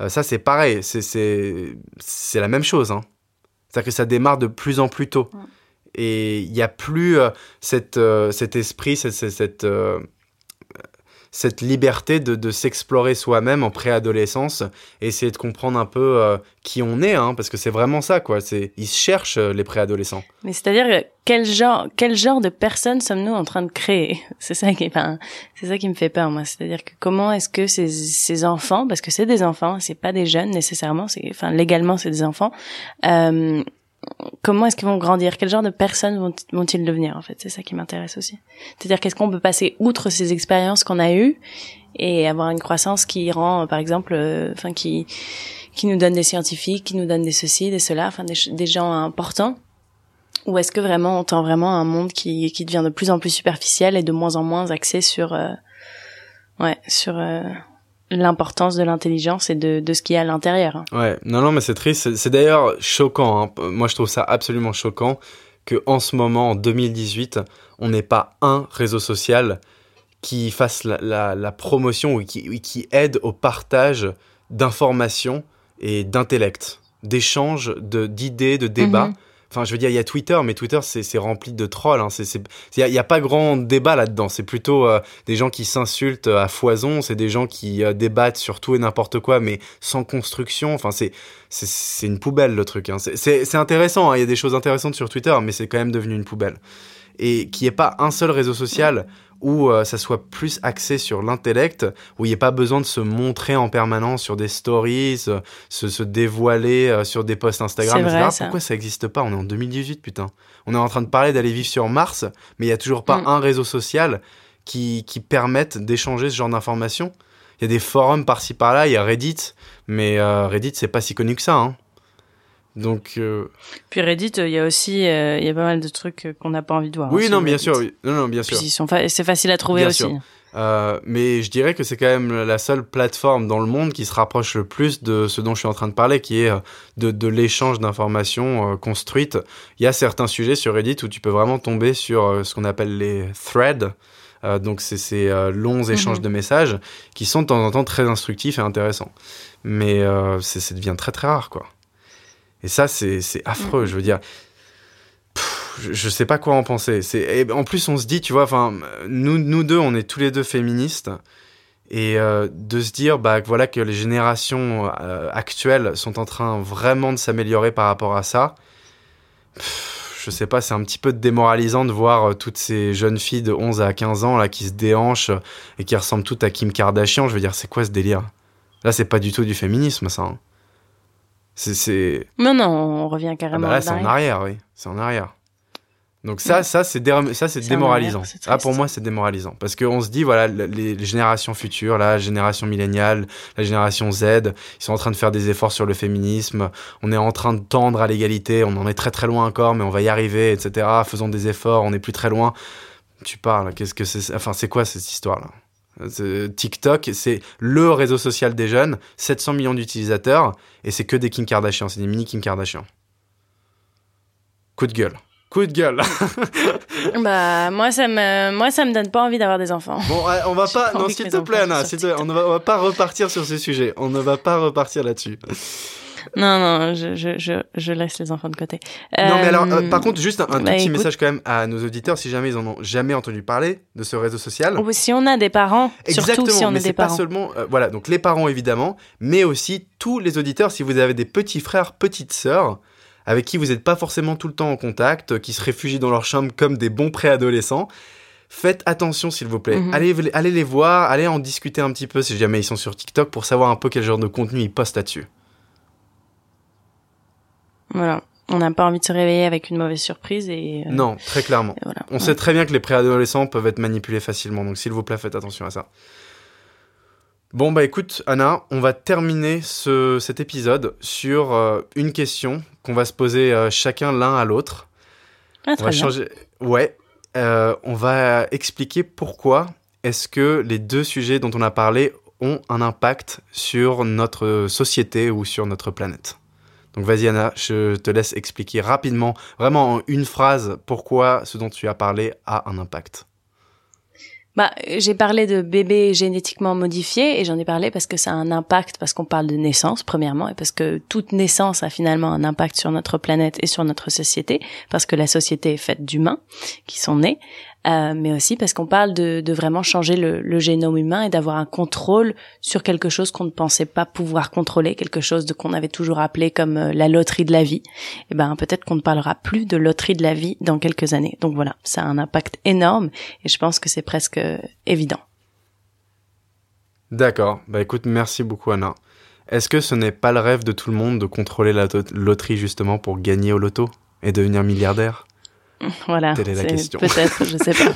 ça c'est pareil. C'est c'est la même chose hein. c'est à dire que ça démarre de plus en plus tôt et il n'y a plus euh, euh, cet esprit, cette, euh, liberté de, s'explorer soi-même en préadolescence essayer de comprendre un peu qui on est, hein, parce que c'est vraiment ça, quoi. C'est, ils cherchent les préadolescents. Mais c'est-à-dire quel genre, de personnes sommes-nous en train de créer? [laughs] C'est ça qui, me fait peur, moi. C'est-à-dire que comment est-ce que ces, enfants, parce que c'est des enfants, c'est pas des jeunes nécessairement, c'est, enfin, légalement c'est des enfants. Comment est-ce qu'ils vont grandir? Quel genre de personnes vont, ils devenir en fait? C'est ça qui m'intéresse aussi. C'est-à-dire qu'est-ce qu'on peut passer outre ces expériences qu'on a eues et avoir une croissance qui rend, par exemple, euh, enfin qui qui nous donne des scientifiques, qui nous donne des ceci, des cela, enfin des, gens importants? Ou est-ce que vraiment on tend vraiment un monde qui qui devient de plus en plus superficiel et de moins en moins axé sur euh, ouais sur euh, l'importance de l'intelligence et de, de ce qu'il y a à l'intérieur. Ouais, non, non, mais c'est triste. C'est d'ailleurs choquant. Hein. Moi, je trouve ça absolument choquant que en ce moment, en 2018, on n'ait pas un réseau social qui fasse la, la, promotion ou qui, qui aide au partage d'informations et d'intellect, d'échanges, d'idées, de, débats. Mhm. Enfin, je veux dire, il y a Twitter, mais Twitter, c'est rempli de trolls. Hein. Il n'y a, pas grand débat là-dedans. C'est plutôt euh, des gens qui s'insultent à foison. C'est des gens qui euh, débattent sur tout et n'importe quoi, mais sans construction. Enfin, c'est une poubelle, le truc. Hein. C'est intéressant. Hein. Il y a des choses intéressantes sur Twitter, mais c'est quand même devenu une poubelle. Et qu'il n'y ait pas un seul réseau social où euh, ça soit plus axé sur l'intellect, où il n'y ait pas besoin de se montrer en permanence sur des stories, euh, se, se, dévoiler euh, sur des posts Instagram, etc. Pourquoi ça n'existe pas? On est en 2018, putain. On est en train de parler d'aller vivre sur Mars, mais il n'y a toujours pas mm. un réseau social qui, qui permette d'échanger ce genre d'informations. Il y a des forums par-ci par-là, il y a Reddit, mais Reddit, c'est pas si connu que ça. Hein. Donc. Euh, Puis Reddit, il y a aussi, euh, il y a pas mal de trucs euh, qu'on n'a pas envie de voir. Oui, hein, non, bien sûr, oui. non, non, bien sûr. c'est facile à trouver aussi. mais je dirais que c'est quand même la seule plateforme dans le monde qui se rapproche le plus de ce dont je suis en train de parler, qui est de, de l'échange d'informations construites. Il y a certains sujets sur Reddit où tu peux vraiment tomber sur ce qu'on appelle les threads. donc c'est ces longs mhm. échanges de messages qui sont de temps en temps très instructifs et intéressants. Mais ça devient très très rare, quoi. Et ça, c'est affreux, je veux dire. je, sais pas quoi en penser. C'est en plus on se dit, tu vois, enfin nous nous deux, on est tous les deux féministes et euh, de se dire bah voilà que les générations euh, actuelles sont en train vraiment de s'améliorer par rapport à ça. je sais pas, c'est un petit peu démoralisant de voir euh, toutes ces jeunes filles de 11 à 15 ans là qui se déhanchent et qui ressemblent toutes à Kim Kardashian. Je veux dire, c'est quoi ce délire? Là, c'est pas du tout du féminisme, ça. Hein. C'est. Non, non, on revient carrément. Ah bah là, c'est en arrière, oui. C'est en arrière. Donc ça, ça c'est ça c'est démoralisant. Ah pour moi c'est démoralisant parce qu'on se dit voilà les, générations futures, la génération milléniale, la génération Z, ils sont en train de faire des efforts sur le féminisme. On est en train de tendre à l'égalité. On en est très très loin encore, mais on va y arriver, etc. Faisons des efforts. On n'est plus très loin. Tu parles. Qu'est-ce que c'est Enfin c'est quoi cette histoire là TikTok, c'est le réseau social des jeunes, 700 millions d'utilisateurs, et c'est que des Kim Kardashian, c'est des mini Kim Kardashian. Coup de gueule. Coup de gueule. [laughs] bah moi ça me moi ça me donne pas envie d'avoir des enfants. Bon on va pas, non s'il te plaît Anna, on, ne va, on va pas repartir sur ce sujet. On ne va pas repartir là-dessus. Non, non, je, je, je, laisse les enfants de côté. Non, mais alors, euh, par contre, juste un, bah, petit message quand même à nos auditeurs, si jamais ils en ont jamais entendu parler de ce réseau social. si on a des parents, Exactement, surtout si on mais a des parents. pas seulement, euh, voilà, donc les parents évidemment, mais aussi tous les auditeurs, si vous avez des petits frères, petites sœurs, avec qui vous n'êtes pas forcément tout le temps en contact, qui se réfugient dans leur chambre comme des bons préadolescents. Faites attention s'il vous plaît. Mhm. allez, allez les voir, allez en discuter un petit peu si jamais ils sont sur TikTok pour savoir un peu quel genre de contenu ils postent là-dessus. Voilà. On n'a pas envie de se réveiller avec une mauvaise surprise et. Euh, non, très clairement. On sait très bien que les préadolescents peuvent être manipulés facilement, donc s'il vous plaît, faites attention à ça. Bon bah écoute Anna, on va terminer ce, cet épisode sur euh, une question qu'on va se poser euh, chacun l'un à l'autre. Ah, on va changer. Ouais, on va expliquer pourquoi est-ce que les deux sujets dont on a parlé ont un impact sur notre société ou sur notre planète. Donc vas-y Anna, je te laisse expliquer rapidement, vraiment en une phrase, pourquoi ce dont tu as parlé a un impact. Bah, j'ai parlé de bébés génétiquement modifiés et j'en ai parlé parce que ça a un impact, parce qu'on parle de naissance premièrement et parce que toute naissance a finalement un impact sur notre planète et sur notre société, parce que la société est faite d'humains qui sont nés. Euh, mais aussi parce qu'on parle de, vraiment changer le, génome humain et d'avoir un contrôle sur quelque chose qu'on ne pensait pas pouvoir contrôler, quelque chose de qu'on avait toujours appelé comme euh, la loterie de la vie. Et eh ben peut-être qu'on ne parlera plus de loterie de la vie dans quelques années. Donc voilà, ça a un impact énorme et je pense que c'est presque évident. D'accord. Bah écoute, merci beaucoup Anna. Est-ce que ce n'est pas le rêve de tout le monde de contrôler la loterie justement pour gagner au loto et devenir milliardaire? [laughs] voilà. Telle est la question. Peut-être, je sais pas.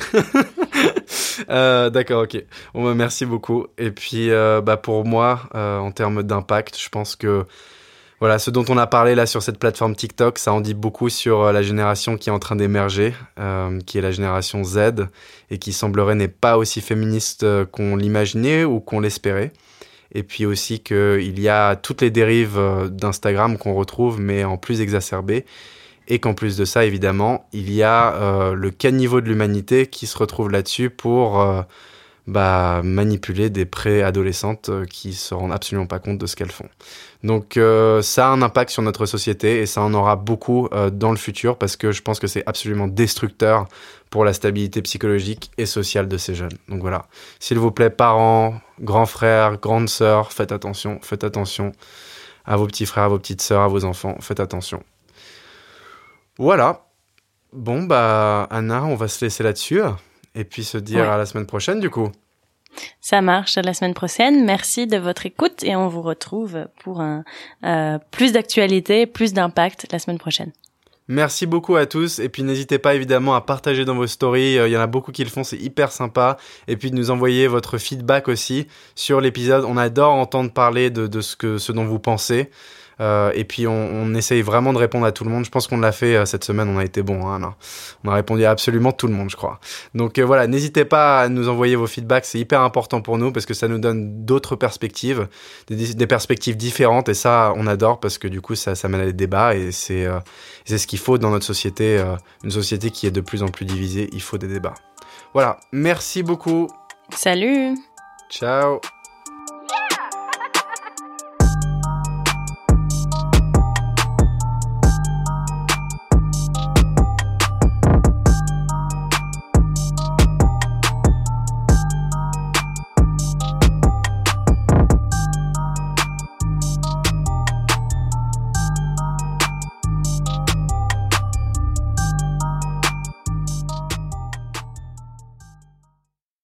[laughs] euh, D'accord, ok. Bon, bah, merci beaucoup. Et puis, euh, bah, pour moi, euh, en termes d'impact, je pense que voilà, ce dont on a parlé là sur cette plateforme TikTok, ça en dit beaucoup sur la génération qui est en train d'émerger, qui est la génération Z, et qui semblerait n'est pas aussi féministe qu'on l'imaginait ou qu'on l'espérait. Et puis aussi qu'il y a toutes les dérives d'Instagram qu'on retrouve, mais en plus exacerbées et qu'en plus de ça, évidemment, il y a euh, le caniveau de l'humanité qui se retrouve là-dessus pour euh, bah, manipuler des préadolescentes euh, qui se rendent absolument pas compte de ce qu'elles font. Donc ça a un impact sur notre société et ça en aura beaucoup dans le futur parce que je pense que c'est absolument destructeur pour la stabilité psychologique et sociale de ces jeunes. Donc voilà, s'il vous plaît, parents, grands frères, grandes sœurs, faites attention, faites attention à vos petits frères, à vos petites sœurs, à vos enfants, faites attention. Voilà. Bon, bah, Anna, on va se laisser là-dessus. Et puis se dire à la semaine prochaine, du coup. Ça marche à la semaine prochaine. Merci de votre écoute et on vous retrouve pour un euh, plus d'actualité, plus d'impact la semaine prochaine. Merci beaucoup à tous et puis n'hésitez pas évidemment à partager dans vos stories, euh, il y en a beaucoup qui le font, c'est hyper sympa et puis de nous envoyer votre feedback aussi sur l'épisode. On adore entendre parler de, de ce que ce dont vous pensez. Euh, et puis on, on, essaye vraiment de répondre à tout le monde. Je pense qu'on l'a fait euh, cette semaine, on a été bon. Hein, on a répondu à absolument tout le monde, je crois. Donc euh, voilà, n'hésitez pas à nous envoyer vos feedbacks, c'est hyper important pour nous parce que ça nous donne d'autres perspectives, des, des, perspectives différentes et ça on adore parce que du coup ça, ça mène à des débats et c'est c'est ce qu'il faut dans notre société, une société qui est de plus en plus divisée. Il faut des débats. Voilà, merci beaucoup. Salut. Ciao.